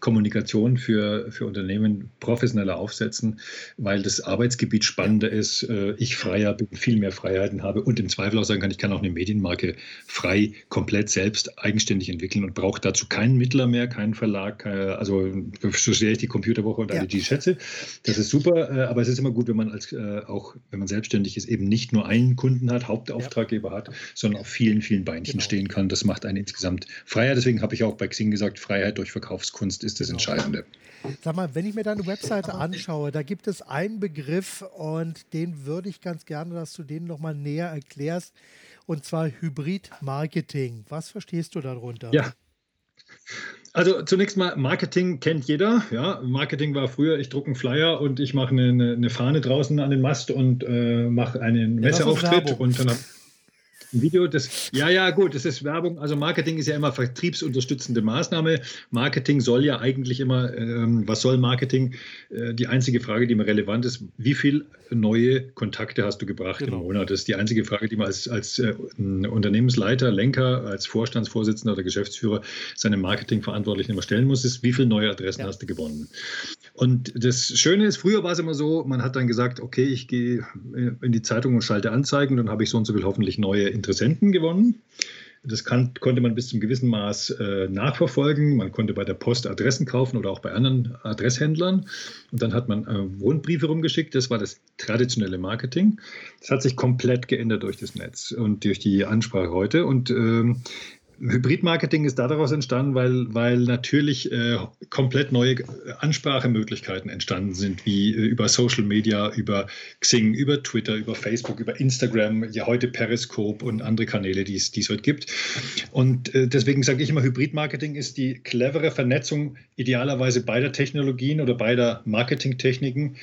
Kommunikation für, für Unternehmen professioneller aufsetzen, weil das Arbeitsgebiet spannender ist, äh, ich freier bin, viel mehr Freiheiten habe und im Zweifel auch sagen kann, ich kann auch eine Medienmarke frei, komplett selbst eigenständig entwickeln und brauche dazu keinen Mittler mehr, keinen Verlag, also so sehr ich die Computerwoche und alle die schätze. Das ist super, äh, aber es ist immer gut, wenn man als auch, wenn man selbstständig ist, eben nicht nur einen Kunden hat, Hauptauftraggeber ja. hat, sondern auf vielen, vielen Beinchen genau. stehen kann. Das macht einen insgesamt freier. Deswegen habe ich auch bei Xing gesagt, Freiheit durch Verkaufskunst ist das genau. Entscheidende. Sag mal, wenn ich mir deine Webseite anschaue, da gibt es einen Begriff und den würde ich ganz gerne, dass du den nochmal näher erklärst, und zwar Hybrid-Marketing. Was verstehst du darunter? Ja. Also zunächst mal, Marketing kennt jeder. Ja, Marketing war früher, ich drucke einen Flyer und ich mache eine, eine Fahne draußen an den Mast und äh, mache einen Messeauftritt ja, und dann habe ein Video, das, ja, ja, gut, das ist Werbung. Also Marketing ist ja immer vertriebsunterstützende Maßnahme. Marketing soll ja eigentlich immer, ähm, was soll Marketing? Äh, die einzige Frage, die mir relevant ist, wie viele neue Kontakte hast du gebracht genau. im Monat? Das ist die einzige Frage, die man als, als äh, Unternehmensleiter, Lenker, als Vorstandsvorsitzender oder Geschäftsführer seinem Marketingverantwortlichen immer stellen muss, ist, wie viele neue Adressen ja. hast du gewonnen? Und das Schöne ist, früher war es immer so, man hat dann gesagt, okay, ich gehe in die Zeitung und schalte Anzeigen, dann habe ich so und so viel hoffentlich neue Interessenten gewonnen. Das kann, konnte man bis zum gewissen Maß äh, nachverfolgen. Man konnte bei der Post Adressen kaufen oder auch bei anderen Adresshändlern. Und dann hat man äh, Wohnbriefe rumgeschickt. Das war das traditionelle Marketing. Das hat sich komplett geändert durch das Netz und durch die Ansprache heute. Und ähm, Hybridmarketing ist daraus entstanden, weil, weil natürlich äh, komplett neue Ansprachemöglichkeiten entstanden sind, wie äh, über Social Media, über Xing, über Twitter, über Facebook, über Instagram, ja heute Periscope und andere Kanäle, die es, die es heute gibt. Und äh, deswegen sage ich immer, Hybridmarketing ist die clevere Vernetzung idealerweise beider Technologien oder beider Marketingtechniken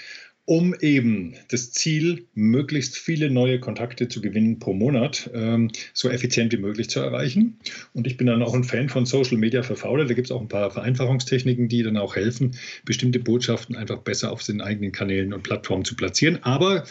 um eben das Ziel, möglichst viele neue Kontakte zu gewinnen pro Monat, ähm, so effizient wie möglich zu erreichen. Und ich bin dann auch ein Fan von Social Media für Faule. Da gibt es auch ein paar Vereinfachungstechniken, die dann auch helfen, bestimmte Botschaften einfach besser auf den eigenen Kanälen und Plattformen zu platzieren. Aber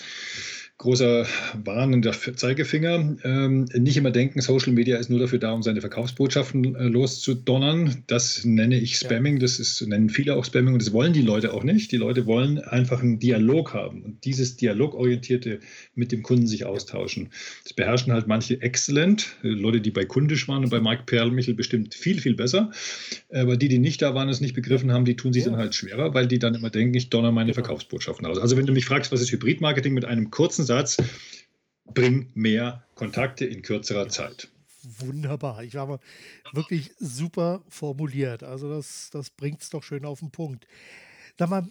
großer warnender Zeigefinger. Ähm, nicht immer denken, Social Media ist nur dafür da, um seine Verkaufsbotschaften äh, loszudonnern. Das nenne ich Spamming, das ist, nennen viele auch Spamming und das wollen die Leute auch nicht. Die Leute wollen einfach einen Dialog haben und dieses Dialogorientierte mit dem Kunden sich austauschen. Das beherrschen halt manche exzellent. Leute, die bei Kundisch waren und bei Mike Perlmichel bestimmt viel, viel besser. Aber die, die nicht da waren, es nicht begriffen haben, die tun sich ja. dann halt schwerer, weil die dann immer denken, ich donner meine genau. Verkaufsbotschaften aus. Also wenn du mich fragst, was ist Hybridmarketing mit einem kurzen Satz, bring mehr Kontakte in kürzerer Zeit. Wunderbar. Ich habe wirklich super formuliert. Also das, das bringt es doch schön auf den Punkt. Sag mal,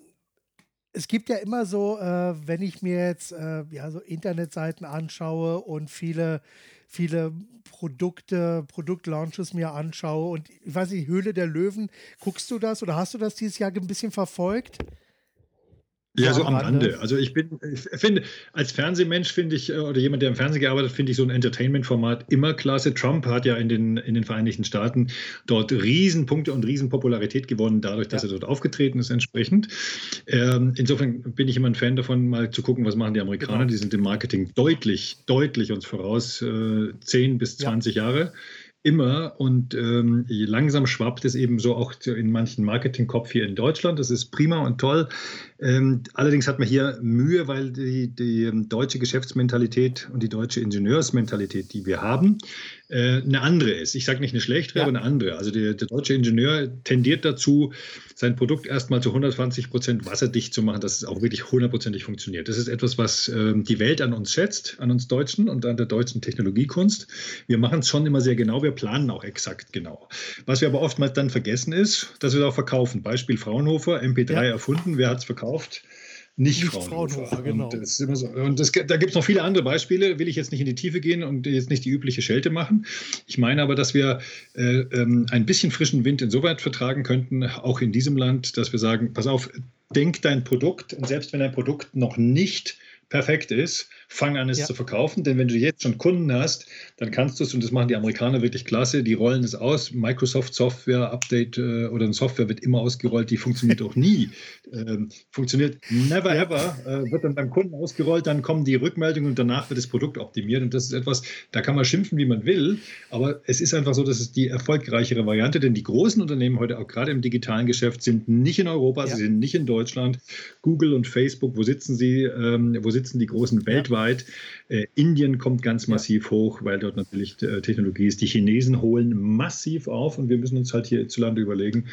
es gibt ja immer so, äh, wenn ich mir jetzt äh, ja, so Internetseiten anschaue und viele, viele Produkte, Produktlaunches mir anschaue und ich weiß nicht, Höhle der Löwen, guckst du das oder hast du das dieses Jahr ein bisschen verfolgt? Ja, so am Rande. Also ich bin, ich finde, als Fernsehmensch finde ich, äh, oder jemand, der im Fernsehen gearbeitet hat, finde ich so ein Entertainment-Format immer klasse. Trump hat ja in den, in den Vereinigten Staaten dort Riesenpunkte und Riesenpopularität gewonnen, dadurch, dass ja. er dort aufgetreten ist entsprechend. Ähm, insofern bin ich immer ein Fan davon, mal zu gucken, was machen die Amerikaner. Genau. Die sind im Marketing deutlich, deutlich uns voraus, äh, 10 bis 20 ja. Jahre immer und ähm, langsam schwappt es eben so auch in manchen Marketingkopf hier in Deutschland. Das ist prima und toll. Ähm, allerdings hat man hier Mühe, weil die, die ähm, deutsche Geschäftsmentalität und die deutsche Ingenieursmentalität, die wir haben, äh, eine andere ist. Ich sage nicht eine schlechtere, ja. aber eine andere. Also der, der, deutsche Ingenieur tendiert dazu, sein Produkt erstmal zu 120 Prozent wasserdicht zu machen, dass es auch wirklich hundertprozentig funktioniert. Das ist etwas, was äh, die Welt an uns schätzt, an uns Deutschen und an der deutschen Technologiekunst. Wir machen es schon immer sehr genau, wir planen auch exakt genau. Was wir aber oftmals dann vergessen ist, dass wir es auch verkaufen. Beispiel Fraunhofer, MP3 ja. erfunden, wer hat es verkauft? Nicht, nicht Fraunhofer. Fraunhofer genau. Und, das so. und das, da gibt es noch viele andere Beispiele, will ich jetzt nicht in die Tiefe gehen und jetzt nicht die übliche Schelte machen. Ich meine aber, dass wir äh, ähm, ein bisschen frischen Wind insoweit vertragen könnten, auch in diesem Land, dass wir sagen, pass auf, denk dein Produkt und selbst wenn dein Produkt noch nicht perfekt ist, fang an es ja. zu verkaufen. Denn wenn du jetzt schon Kunden hast, dann kannst du es, und das machen die Amerikaner wirklich klasse, die rollen es aus. Microsoft Software Update äh, oder eine Software wird immer ausgerollt, die funktioniert auch nie. Ähm, funktioniert never ever, äh, wird dann beim Kunden ausgerollt, dann kommen die Rückmeldungen und danach wird das Produkt optimiert. Und das ist etwas, da kann man schimpfen, wie man will, aber es ist einfach so, dass es die erfolgreichere Variante, denn die großen Unternehmen heute auch gerade im digitalen Geschäft sind nicht in Europa, ja. sie sind nicht in Deutschland. Google und Facebook, wo sitzen sie? Ähm, wo sitzen die großen weltweit? Äh, Indien kommt ganz massiv hoch, weil dort natürlich äh, Technologie ist. Die Chinesen holen massiv auf und wir müssen uns halt hier hierzulande überlegen,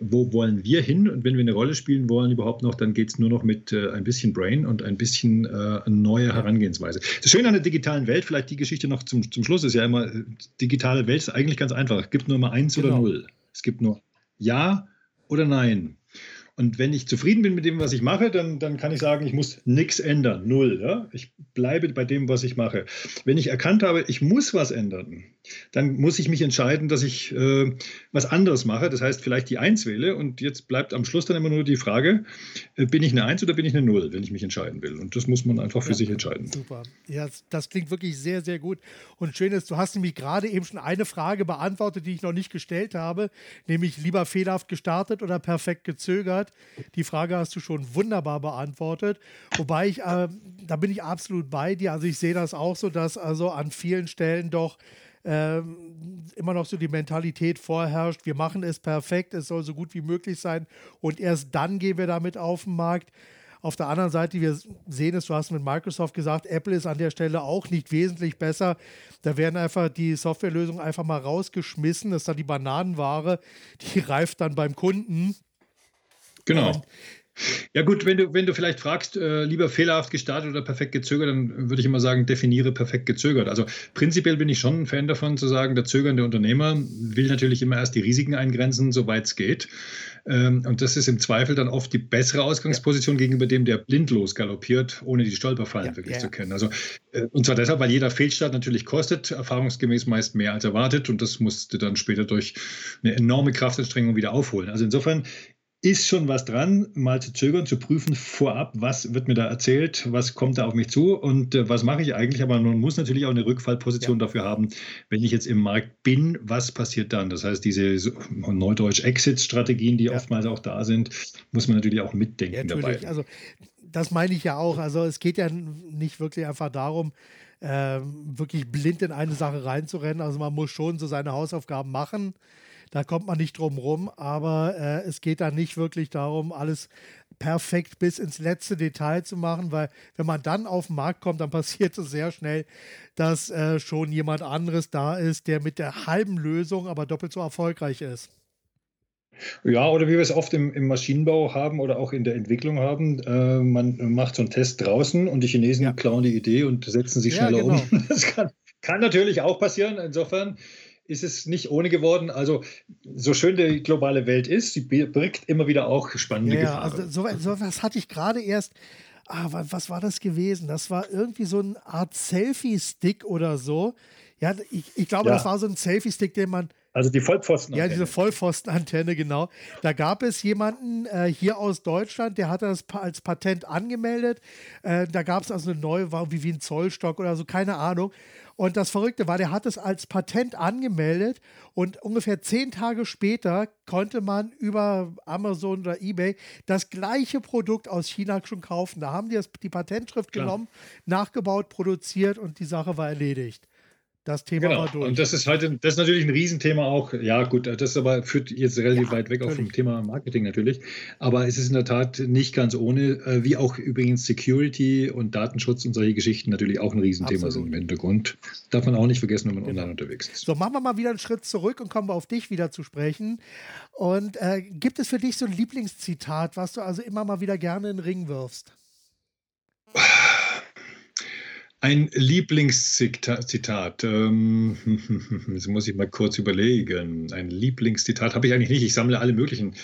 wo wollen wir hin? Und wenn wir eine Rolle spielen wollen überhaupt noch, dann geht es nur noch mit äh, ein bisschen Brain und ein bisschen äh, neue Herangehensweise. Das Schöne an der digitalen Welt, vielleicht die Geschichte noch zum, zum Schluss, ist ja immer, äh, digitale Welt ist eigentlich ganz einfach. Es gibt nur mal eins genau. oder null. Es gibt nur Ja oder Nein. Und wenn ich zufrieden bin mit dem, was ich mache, dann, dann kann ich sagen, ich muss nichts ändern, null. Ja? Ich bleibe bei dem, was ich mache. Wenn ich erkannt habe, ich muss was ändern, dann muss ich mich entscheiden, dass ich äh, was anderes mache. Das heißt, vielleicht die Eins wähle. Und jetzt bleibt am Schluss dann immer nur die Frage, äh, bin ich eine Eins oder bin ich eine Null, wenn ich mich entscheiden will? Und das muss man einfach für ja, sich entscheiden. Super. Ja, das klingt wirklich sehr, sehr gut. Und schön ist, du hast nämlich gerade eben schon eine Frage beantwortet, die ich noch nicht gestellt habe, nämlich lieber fehlerhaft gestartet oder perfekt gezögert. Die Frage hast du schon wunderbar beantwortet. Wobei ich, äh, da bin ich absolut bei dir. Also ich sehe das auch so, dass also an vielen Stellen doch ähm, immer noch so die Mentalität vorherrscht, wir machen es perfekt, es soll so gut wie möglich sein und erst dann gehen wir damit auf den Markt. Auf der anderen Seite, wir sehen es, du hast mit Microsoft gesagt, Apple ist an der Stelle auch nicht wesentlich besser. Da werden einfach die Softwarelösungen einfach mal rausgeschmissen. Das ist dann die Bananenware, die reift dann beim Kunden. Genau. Ja gut, wenn du, wenn du vielleicht fragst, äh, lieber fehlerhaft gestartet oder perfekt gezögert, dann würde ich immer sagen, definiere perfekt gezögert. Also prinzipiell bin ich schon ein Fan davon zu sagen, der zögernde Unternehmer will natürlich immer erst die Risiken eingrenzen, soweit es geht. Ähm, und das ist im Zweifel dann oft die bessere Ausgangsposition ja. gegenüber dem, der blindlos galoppiert, ohne die Stolperfallen ja, wirklich ja. zu kennen. Also, äh, und zwar deshalb, weil jeder Fehlstart natürlich kostet, erfahrungsgemäß meist mehr als erwartet und das musst du dann später durch eine enorme Kraftanstrengung wieder aufholen. Also insofern ist schon was dran, mal zu zögern, zu prüfen vorab, was wird mir da erzählt, was kommt da auf mich zu und äh, was mache ich eigentlich. Aber man muss natürlich auch eine Rückfallposition ja. dafür haben, wenn ich jetzt im Markt bin, was passiert dann? Das heißt, diese so, neudeutsch Exit-Strategien, die ja. oftmals auch da sind, muss man natürlich auch mitdenken ja, dabei. Also das meine ich ja auch. Also es geht ja nicht wirklich einfach darum, äh, wirklich blind in eine Sache reinzurennen. Also man muss schon so seine Hausaufgaben machen. Da kommt man nicht drum rum, aber äh, es geht da nicht wirklich darum, alles perfekt bis ins letzte Detail zu machen, weil wenn man dann auf den Markt kommt, dann passiert es sehr schnell, dass äh, schon jemand anderes da ist, der mit der halben Lösung aber doppelt so erfolgreich ist. Ja, oder wie wir es oft im, im Maschinenbau haben oder auch in der Entwicklung haben, äh, man macht so einen Test draußen und die Chinesen ja. klauen die Idee und setzen sie schneller ja, genau. um. Das kann, kann natürlich auch passieren. Insofern ist es nicht ohne geworden. Also so schön die globale Welt ist, sie birgt immer wieder auch spannende ja, Gefahren. Also so, so was hatte ich gerade erst. Ah, was war das gewesen? Das war irgendwie so eine Art Selfie-Stick oder so. Ja, ich, ich glaube, ja. das war so ein Selfie-Stick, den man. Also die Vollpfostenantenne. Ja, diese Vollpfostenantenne, genau. Da gab es jemanden äh, hier aus Deutschland, der hatte das als Patent angemeldet. Äh, da gab es also eine neue, war wie, wie ein Zollstock oder so, keine Ahnung. Und das Verrückte war, der hat es als Patent angemeldet und ungefähr zehn Tage später konnte man über Amazon oder eBay das gleiche Produkt aus China schon kaufen. Da haben die das, die Patentschrift Klar. genommen, nachgebaut, produziert und die Sache war erledigt. Das Thema genau. war durch. Und das ist heute, das ist natürlich ein Riesenthema auch. Ja, gut, das aber führt jetzt relativ ja, weit weg natürlich. auch vom Thema Marketing natürlich. Aber es ist in der Tat nicht ganz ohne, äh, wie auch übrigens Security und Datenschutz und solche Geschichten natürlich auch ein Riesenthema Absolut. sind im Hintergrund. Darf man auch nicht vergessen, wenn man genau. online unterwegs ist. So, machen wir mal wieder einen Schritt zurück und kommen wir auf dich wieder zu sprechen. Und äh, gibt es für dich so ein Lieblingszitat, was du also immer mal wieder gerne in den Ring wirfst? Ein Lieblingszitat. Ähm, das muss ich mal kurz überlegen. Ein Lieblingszitat habe ich eigentlich nicht. Ich sammle alle möglichen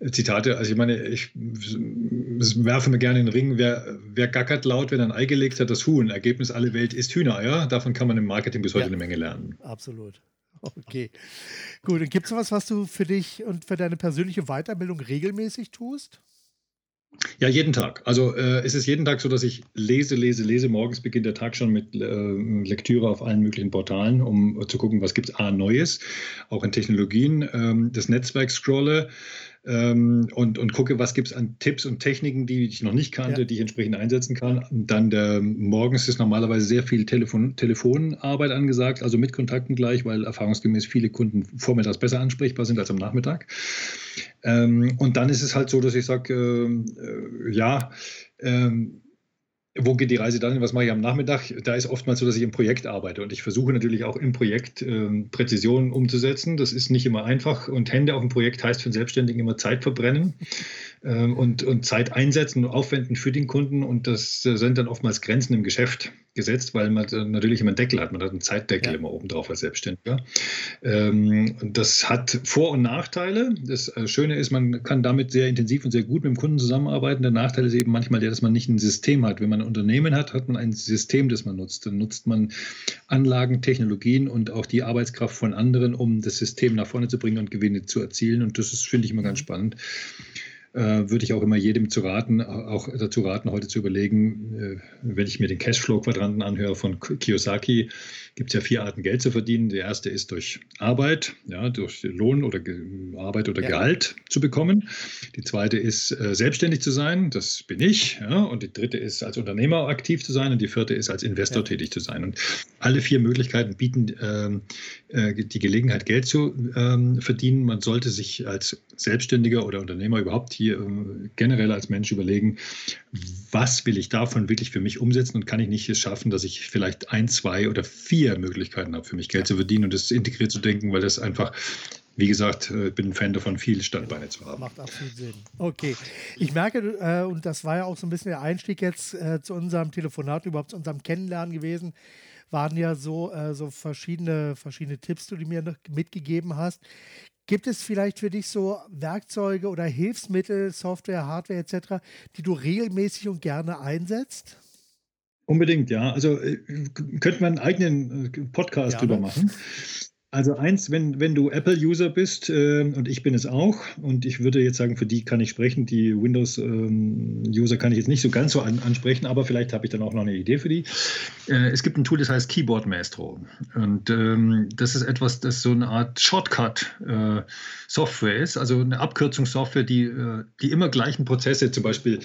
äh, Zitate. Also ich meine, ich werfe mir gerne in den Ring. Wer, wer gackert laut, wenn ein Ei gelegt hat, das Huhn. Ergebnis alle Welt ist Hühnereier. Davon kann man im Marketing bis heute ja, eine Menge lernen. Absolut. Okay. Gut. Und gibt es was, was du für dich und für deine persönliche Weiterbildung regelmäßig tust? Ja, jeden Tag. Also äh, es ist jeden Tag so, dass ich lese, lese, lese. Morgens beginnt der Tag schon mit äh, Lektüre auf allen möglichen Portalen, um zu gucken, was gibt es A Neues, auch in Technologien. Ähm, das Netzwerk scrolle, ähm, und, und gucke, was gibt es an Tipps und Techniken, die ich noch nicht kannte, ja. die ich entsprechend einsetzen kann. Und dann der, morgens ist normalerweise sehr viel Telefon, Telefonarbeit angesagt, also mit Kontakten gleich, weil erfahrungsgemäß viele Kunden vormittags besser ansprechbar sind als am Nachmittag. Ähm, und dann ist es halt so, dass ich sage, äh, äh, ja, ähm, wo geht die Reise dann? Was mache ich am Nachmittag? Da ist oftmals so, dass ich im Projekt arbeite und ich versuche natürlich auch im Projekt ähm, Präzision umzusetzen. Das ist nicht immer einfach und Hände auf dem Projekt heißt für einen Selbstständigen immer Zeit verbrennen und, und Zeit einsetzen und aufwenden für den Kunden und das äh, sind dann oftmals Grenzen im Geschäft gesetzt, weil man natürlich immer einen Deckel hat. Man hat einen Zeitdeckel ja. immer oben drauf als Selbstständiger. Ähm, das hat Vor- und Nachteile. Das äh, Schöne ist, man kann damit sehr intensiv und sehr gut mit dem Kunden zusammenarbeiten. Der Nachteil ist eben manchmal der, dass man nicht ein System hat. Wenn man ein Unternehmen hat, hat man ein System, das man nutzt. Dann nutzt man Anlagen, Technologien und auch die Arbeitskraft von anderen, um das System nach vorne zu bringen und Gewinne zu erzielen. Und das ist, finde ich, immer ganz mhm. spannend äh, würde ich auch immer jedem zu raten, auch dazu raten, heute zu überlegen, äh, wenn ich mir den Cashflow-Quadranten anhöre von Kiyosaki, gibt es ja vier Arten, Geld zu verdienen. Die erste ist durch Arbeit, ja, durch Lohn oder Arbeit oder ja. Gehalt zu bekommen. Die zweite ist, äh, selbstständig zu sein, das bin ich. Ja, und die dritte ist, als Unternehmer aktiv zu sein. Und die vierte ist, als Investor ja. tätig zu sein. Und alle vier Möglichkeiten bieten ähm, äh, die Gelegenheit, Geld zu ähm, verdienen. Man sollte sich als Selbstständiger oder Unternehmer überhaupt hier äh, generell als Mensch überlegen, was will ich davon wirklich für mich umsetzen und kann ich nicht es schaffen, dass ich vielleicht ein, zwei oder vier Möglichkeiten habe, für mich Geld zu verdienen und das integriert zu denken, weil das einfach wie gesagt, ich äh, bin ein Fan davon, viele Standbeine zu haben. Macht absolut Sinn. Okay. Ich merke, äh, und das war ja auch so ein bisschen der Einstieg jetzt äh, zu unserem Telefonat, überhaupt zu unserem Kennenlernen gewesen, waren ja so, äh, so verschiedene, verschiedene Tipps, die du mir mitgegeben hast. Gibt es vielleicht für dich so Werkzeuge oder Hilfsmittel, Software, Hardware etc., die du regelmäßig und gerne einsetzt? Unbedingt, ja. Also äh, könnte man einen eigenen äh, Podcast Gerne. drüber machen. Also eins, wenn, wenn du Apple-User bist, äh, und ich bin es auch, und ich würde jetzt sagen, für die kann ich sprechen, die Windows-User ähm, kann ich jetzt nicht so ganz so an, ansprechen, aber vielleicht habe ich dann auch noch eine Idee für die. Äh, es gibt ein Tool, das heißt Keyboard Maestro. Und ähm, das ist etwas, das so eine Art Shortcut-Software äh, ist, also eine Abkürzungssoftware, die äh, die immer gleichen Prozesse, zum Beispiel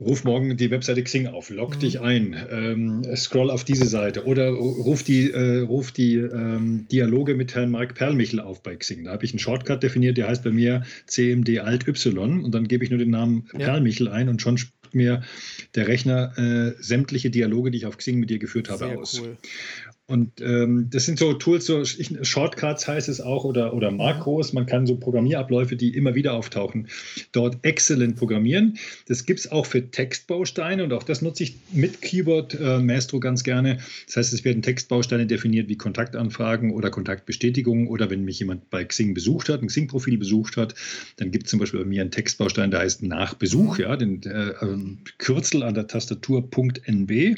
Ruf morgen die Webseite Xing auf, log mhm. dich ein, ähm, scroll auf diese Seite oder ruf die, äh, ruf die ähm, Dialoge mit Herrn Mark Perlmichel auf bei Xing. Da habe ich einen Shortcut definiert, der heißt bei mir CMD Alt Y und dann gebe ich nur den Namen ja. Perlmichel ein und schon mir der Rechner äh, sämtliche Dialoge, die ich auf Xing mit dir geführt habe, Sehr aus. Cool. Und ähm, das sind so Tools, so Shortcuts heißt es auch oder, oder Makros. Man kann so Programmierabläufe, die immer wieder auftauchen, dort exzellent programmieren. Das gibt es auch für Textbausteine und auch das nutze ich mit Keyboard äh, Maestro ganz gerne. Das heißt, es werden Textbausteine definiert wie Kontaktanfragen oder Kontaktbestätigungen oder wenn mich jemand bei Xing besucht hat, ein Xing-Profil besucht hat, dann gibt es zum Beispiel bei mir einen Textbaustein, der heißt Nachbesuch, ja, den äh, äh, Kürzel an der Tastatur .nb.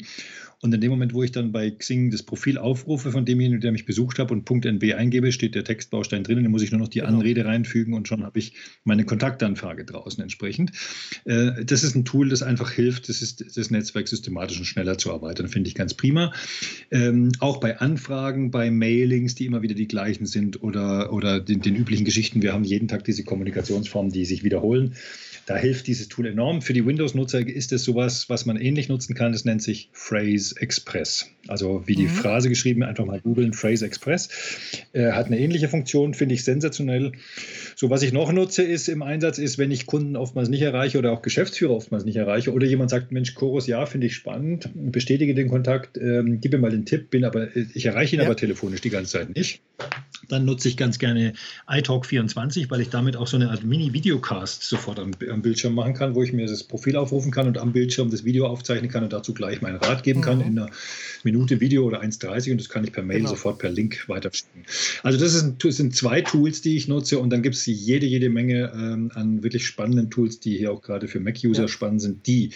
Und in dem Moment, wo ich dann bei Xing das Profil aufrufe von demjenigen, der mich besucht hat und .nb eingebe, steht der Textbaustein drin. Dann muss ich nur noch die genau. Anrede reinfügen und schon habe ich meine Kontaktanfrage draußen entsprechend. Äh, das ist ein Tool, das einfach hilft, das, ist, das Netzwerk systematisch und schneller zu erweitern. Finde ich ganz prima. Ähm, auch bei Anfragen, bei Mailings, die immer wieder die gleichen sind oder, oder den, den üblichen Geschichten. Wir haben jeden Tag diese Kommunikationsformen, die sich wiederholen. Da hilft dieses Tool enorm. Für die Windows-Nutzer ist es sowas, was man ähnlich nutzen kann. Das nennt sich Phrase Express. Also wie die mhm. Phrase geschrieben, einfach mal googeln, Phrase Express. Äh, hat eine ähnliche Funktion, finde ich sensationell. So, was ich noch nutze, ist im Einsatz, ist, wenn ich Kunden oftmals nicht erreiche oder auch Geschäftsführer oftmals nicht erreiche oder jemand sagt, Mensch, Chorus, ja, finde ich spannend, bestätige den Kontakt, ähm, gib mir mal den Tipp, bin aber, ich erreiche ihn ja. aber telefonisch die ganze Zeit nicht. Dann nutze ich ganz gerne iTalk24, weil ich damit auch so eine Art Mini-Videocast sofort am, am, Bildschirm machen kann, wo ich mir das Profil aufrufen kann und am Bildschirm das Video aufzeichnen kann und dazu gleich meinen Rat geben kann mhm. in einer Minute Video oder 1,30 und das kann ich per Mail genau. sofort per Link weiterschicken. Also das, ist, das sind zwei Tools, die ich nutze und dann gibt es jede, jede Menge ähm, an wirklich spannenden Tools, die hier auch gerade für Mac-User ja. spannend sind, die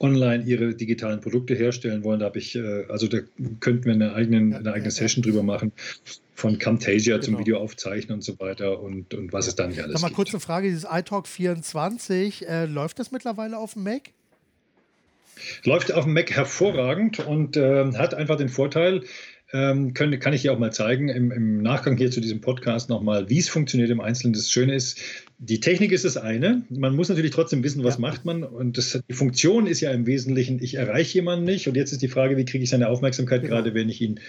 online ihre digitalen Produkte herstellen wollen. Da habe ich, äh, also da könnten wir eine, eigenen, eine eigene Session drüber machen, von Camtasia genau. zum Video aufzeichnen und so weiter und, und was es dann nicht alles Sag mal, gibt. kurze Frage, dieses iTalk 24, äh, läuft das mittlerweile auf dem Mac? Läuft auf dem Mac hervorragend und äh, hat einfach den Vorteil, ähm, können, kann ich dir auch mal zeigen, im, im Nachgang hier zu diesem Podcast nochmal, wie es funktioniert im Einzelnen. Das Schöne ist, die Technik ist das eine. Man muss natürlich trotzdem wissen, was ja. macht man. Und das, die Funktion ist ja im Wesentlichen, ich erreiche jemanden nicht. Und jetzt ist die Frage, wie kriege ich seine Aufmerksamkeit, genau. gerade wenn ich ihn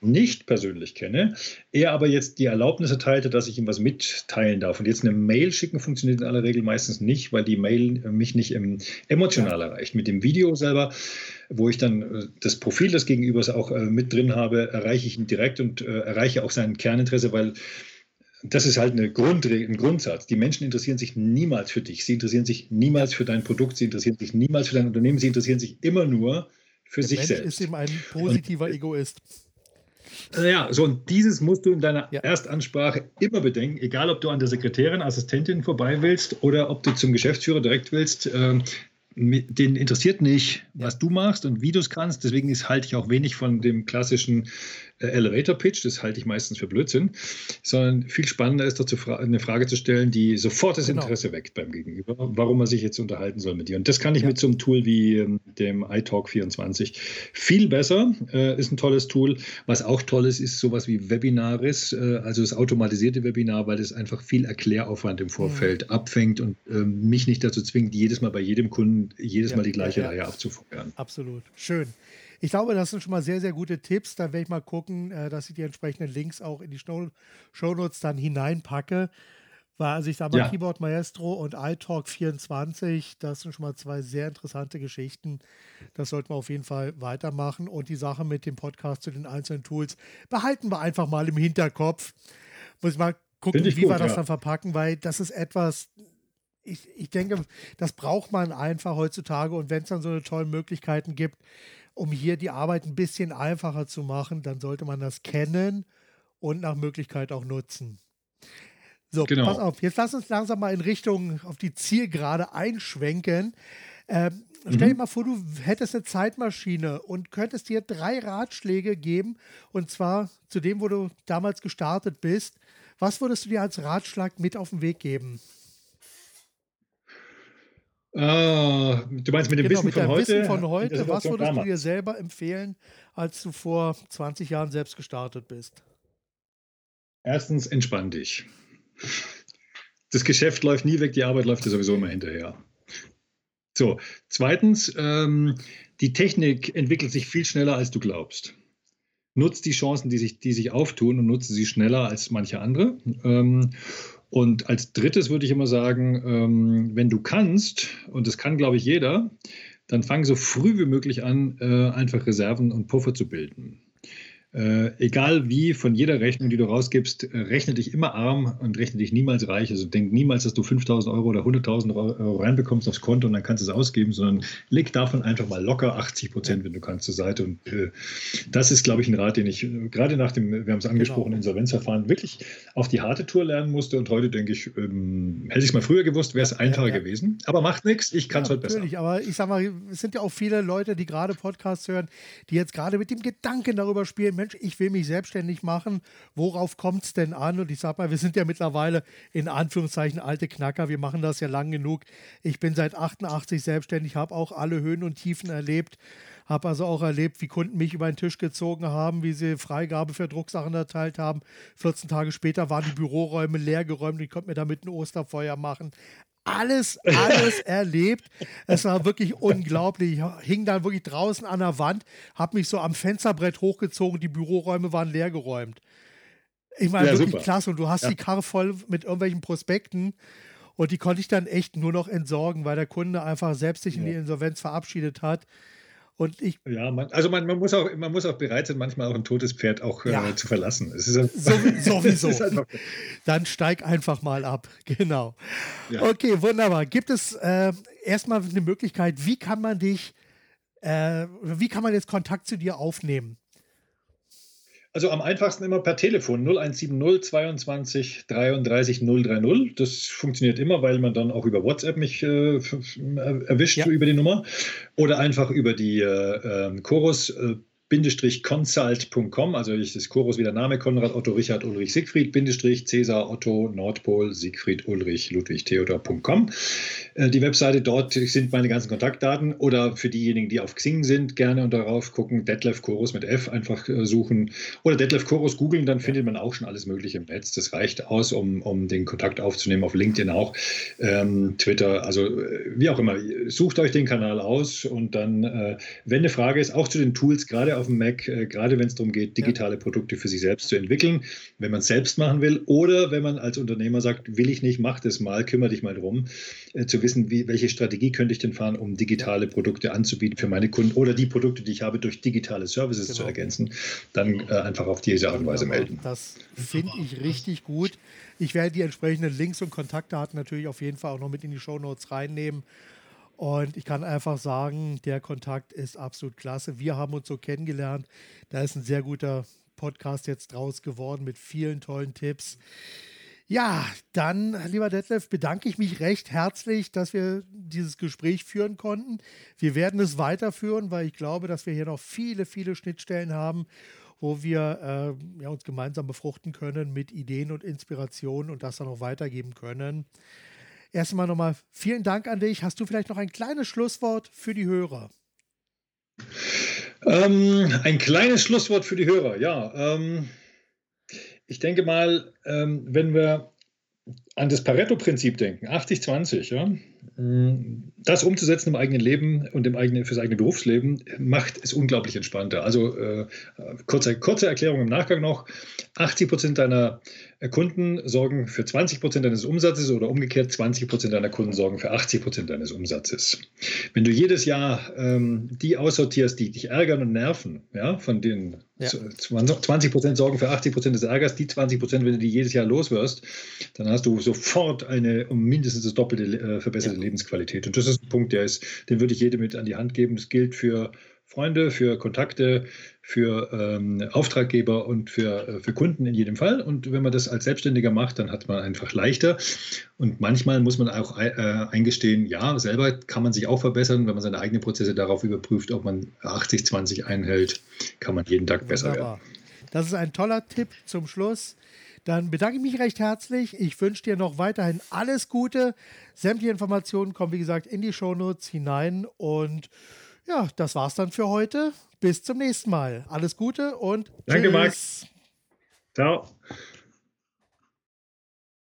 nicht persönlich kenne. Er aber jetzt die Erlaubnis erteilte, dass ich ihm was mitteilen darf. Und jetzt eine Mail schicken funktioniert in aller Regel meistens nicht, weil die Mail mich nicht emotional ja. erreicht. Mit dem Video selber wo ich dann äh, das Profil des Gegenübers auch äh, mit drin habe, erreiche ich ihn direkt und äh, erreiche auch sein Kerninteresse, weil das ist halt eine Grundregel, ein Grundsatz. Die Menschen interessieren sich niemals für dich. Sie interessieren sich niemals für dein Produkt. Sie interessieren sich niemals für dein Unternehmen. Sie interessieren sich immer nur für Der sich Mensch selbst. ist eben ein positiver und, Egoist. Ja, so und dieses musst du in deiner ja. Erstansprache immer bedenken, egal ob du an der Sekretärin, Assistentin vorbei willst oder ob du zum Geschäftsführer direkt willst. Äh, den interessiert nicht, was du machst und wie du es kannst. Deswegen ist, halte ich auch wenig von dem klassischen äh, Elevator Pitch, das halte ich meistens für Blödsinn, sondern viel spannender ist dazu eine Frage zu stellen, die sofort das genau. Interesse weckt beim Gegenüber, warum er sich jetzt unterhalten soll mit dir. Und das kann ich ja. mit so einem Tool wie ähm, dem iTalk 24 viel besser. Äh, ist ein tolles Tool. Was auch toll ist, ist sowas wie Webinaris, äh, also das automatisierte Webinar, weil das einfach viel Erkläraufwand im Vorfeld ja. abfängt und äh, mich nicht dazu zwingt, jedes Mal bei jedem Kunden jedes ja, Mal die gleiche Reihe abzufeuern. Absolut. Schön. Ich glaube, das sind schon mal sehr, sehr gute Tipps. Da werde ich mal gucken, äh, dass ich die entsprechenden Links auch in die Shownotes dann hineinpacke. Weil, also ich sage mal, ja. Keyboard Maestro und iTalk 24, das sind schon mal zwei sehr interessante Geschichten. Das sollten wir auf jeden Fall weitermachen. Und die Sache mit dem Podcast zu den einzelnen Tools behalten wir einfach mal im Hinterkopf. Muss ich mal gucken, ich wie gut, wir das ja. dann verpacken, weil das ist etwas, ich, ich denke, das braucht man einfach heutzutage. Und wenn es dann so eine tolle Möglichkeiten gibt, um hier die Arbeit ein bisschen einfacher zu machen, dann sollte man das kennen und nach Möglichkeit auch nutzen. So, genau. pass auf, jetzt lass uns langsam mal in Richtung auf die Zielgerade einschwenken. Ähm, mhm. Stell dir mal vor, du hättest eine Zeitmaschine und könntest dir drei Ratschläge geben, und zwar zu dem, wo du damals gestartet bist. Was würdest du dir als Ratschlag mit auf den Weg geben? Ah, du meinst mit dem genau, Wissen mit von heute? Wissen von heute, was würdest damals? du dir selber empfehlen, als du vor 20 Jahren selbst gestartet bist? Erstens, entspann dich. Das Geschäft läuft nie weg, die Arbeit läuft dir sowieso immer hinterher. So, zweitens, ähm, die Technik entwickelt sich viel schneller, als du glaubst. Nutz die Chancen, die sich, die sich auftun und nutze sie schneller als manche andere. Ähm, und als drittes würde ich immer sagen, ähm, wenn du kannst, und das kann, glaube ich, jeder, dann fang so früh wie möglich an, äh, einfach Reserven und Puffer zu bilden. Äh, egal wie, von jeder Rechnung, die du rausgibst, äh, rechne dich immer arm und rechne dich niemals reich. Also denk niemals, dass du 5000 Euro oder 100.000 Euro reinbekommst aufs Konto und dann kannst du es ausgeben, sondern leg davon einfach mal locker 80 Prozent, wenn du kannst, zur Seite. Und äh, das ist, glaube ich, ein Rat, den ich äh, gerade nach dem, wir haben es angesprochen, genau. Insolvenzverfahren wirklich auf die harte Tour lernen musste. Und heute denke ich, ähm, hätte ich es mal früher gewusst, wäre es einfacher ja, ja. gewesen. Aber macht nichts, ich kann es ja, heute besser. Natürlich, aber ich sag mal, es sind ja auch viele Leute, die gerade Podcasts hören, die jetzt gerade mit dem Gedanken darüber spielen, Mensch, ich will mich selbstständig machen. Worauf kommt es denn an? Und ich sage mal, wir sind ja mittlerweile in Anführungszeichen alte Knacker. Wir machen das ja lang genug. Ich bin seit 88 selbstständig, habe auch alle Höhen und Tiefen erlebt. Habe also auch erlebt, wie Kunden mich über den Tisch gezogen haben, wie sie Freigabe für Drucksachen erteilt haben. 14 Tage später waren die Büroräume leer geräumt. Ich konnte mir damit ein Osterfeuer machen alles, alles erlebt. Es war wirklich unglaublich. Ich hing dann wirklich draußen an der Wand, habe mich so am Fensterbrett hochgezogen, die Büroräume waren leergeräumt. Ich meine, ja, wirklich super. klasse. Und du hast ja. die Karre voll mit irgendwelchen Prospekten. Und die konnte ich dann echt nur noch entsorgen, weil der Kunde einfach selbst sich in die Insolvenz verabschiedet hat. Und ich ja, man, also man, man, muss auch, man muss auch bereit sein, manchmal auch ein totes Pferd auch äh, ja. äh, zu verlassen. Es ist ein, so, sowieso. ist Dann steig einfach mal ab. Genau. Ja. Okay, wunderbar. Gibt es äh, erstmal eine Möglichkeit, wie kann man dich, äh, wie kann man jetzt Kontakt zu dir aufnehmen? Also am einfachsten immer per Telefon 0170 22 33 030. Das funktioniert immer, weil man dann auch über WhatsApp mich äh, erwischt ja. über die Nummer. Oder einfach über die äh, ähm, Chorus. Äh, consult.com, also ich, das Chorus wie der Name Konrad Otto Richard Ulrich Siegfried, Bindestrich Cäsar Otto Nordpol Siegfried Ulrich Ludwig Theodor.com. Äh, die Webseite dort sind meine ganzen Kontaktdaten oder für diejenigen, die auf Xing sind, gerne und darauf gucken, Detlef Chorus mit F einfach äh, suchen oder Detlef Chorus googeln, dann findet man auch schon alles Mögliche im Netz. Das reicht aus, um, um den Kontakt aufzunehmen, auf LinkedIn auch, ähm, Twitter, also äh, wie auch immer. Sucht euch den Kanal aus und dann, äh, wenn eine Frage ist, auch zu den Tools, gerade auf dem Mac, äh, gerade wenn es darum geht, digitale Produkte für sich selbst zu entwickeln, wenn man es selbst machen will oder wenn man als Unternehmer sagt, will ich nicht, mach das mal, kümmere dich mal drum, äh, zu wissen, wie, welche Strategie könnte ich denn fahren, um digitale Produkte anzubieten für meine Kunden oder die Produkte, die ich habe, durch digitale Services genau. zu ergänzen, dann äh, einfach auf diese Art und Weise melden. Das finde ich richtig gut. Ich werde die entsprechenden Links und Kontaktdaten natürlich auf jeden Fall auch noch mit in die Show Notes reinnehmen. Und ich kann einfach sagen, der Kontakt ist absolut klasse. Wir haben uns so kennengelernt. Da ist ein sehr guter Podcast jetzt draus geworden mit vielen tollen Tipps. Ja, dann, lieber Detlef, bedanke ich mich recht herzlich, dass wir dieses Gespräch führen konnten. Wir werden es weiterführen, weil ich glaube, dass wir hier noch viele, viele Schnittstellen haben, wo wir äh, ja, uns gemeinsam befruchten können mit Ideen und Inspirationen und das dann auch weitergeben können. Erstmal nochmal vielen Dank an dich. Hast du vielleicht noch ein kleines Schlusswort für die Hörer? Ähm, ein kleines Schlusswort für die Hörer, ja. Ähm ich denke mal, ähm, wenn wir an das Pareto-Prinzip denken, 80-20, ja, mm, das umzusetzen im eigenen Leben und im eigenen, fürs eigene Berufsleben, macht es unglaublich entspannter. Also äh, kurze, kurze Erklärung im Nachgang noch. 80 Prozent deiner Kunden sorgen für 20 Prozent deines Umsatzes oder umgekehrt 20 Prozent deiner Kunden sorgen für 80 Prozent deines Umsatzes. Wenn du jedes Jahr ähm, die aussortierst, die dich ärgern und nerven, ja, von den ja. 20 Prozent sorgen für 80 Prozent des Ärgers, die 20 Prozent, wenn du die jedes Jahr loswirst, dann hast du sofort eine um mindestens das doppelte äh, verbesserte ja. Lebensqualität. Und das ist ein Punkt, der ist, den würde ich jedem mit an die Hand geben. Das gilt für Freunde, für Kontakte, für ähm, Auftraggeber und für, äh, für Kunden in jedem Fall. Und wenn man das als Selbstständiger macht, dann hat man einfach leichter. Und manchmal muss man auch äh, eingestehen, ja, selber kann man sich auch verbessern. Wenn man seine eigenen Prozesse darauf überprüft, ob man 80-20 einhält, kann man jeden Tag besser Wunderbar. werden. Das ist ein toller Tipp zum Schluss. Dann bedanke ich mich recht herzlich. Ich wünsche dir noch weiterhin alles Gute. Sämtliche Informationen kommen, wie gesagt, in die Shownotes hinein. Und ja, das war's dann für heute. Bis zum nächsten Mal. Alles Gute und Danke, tschüss. Max. Ciao.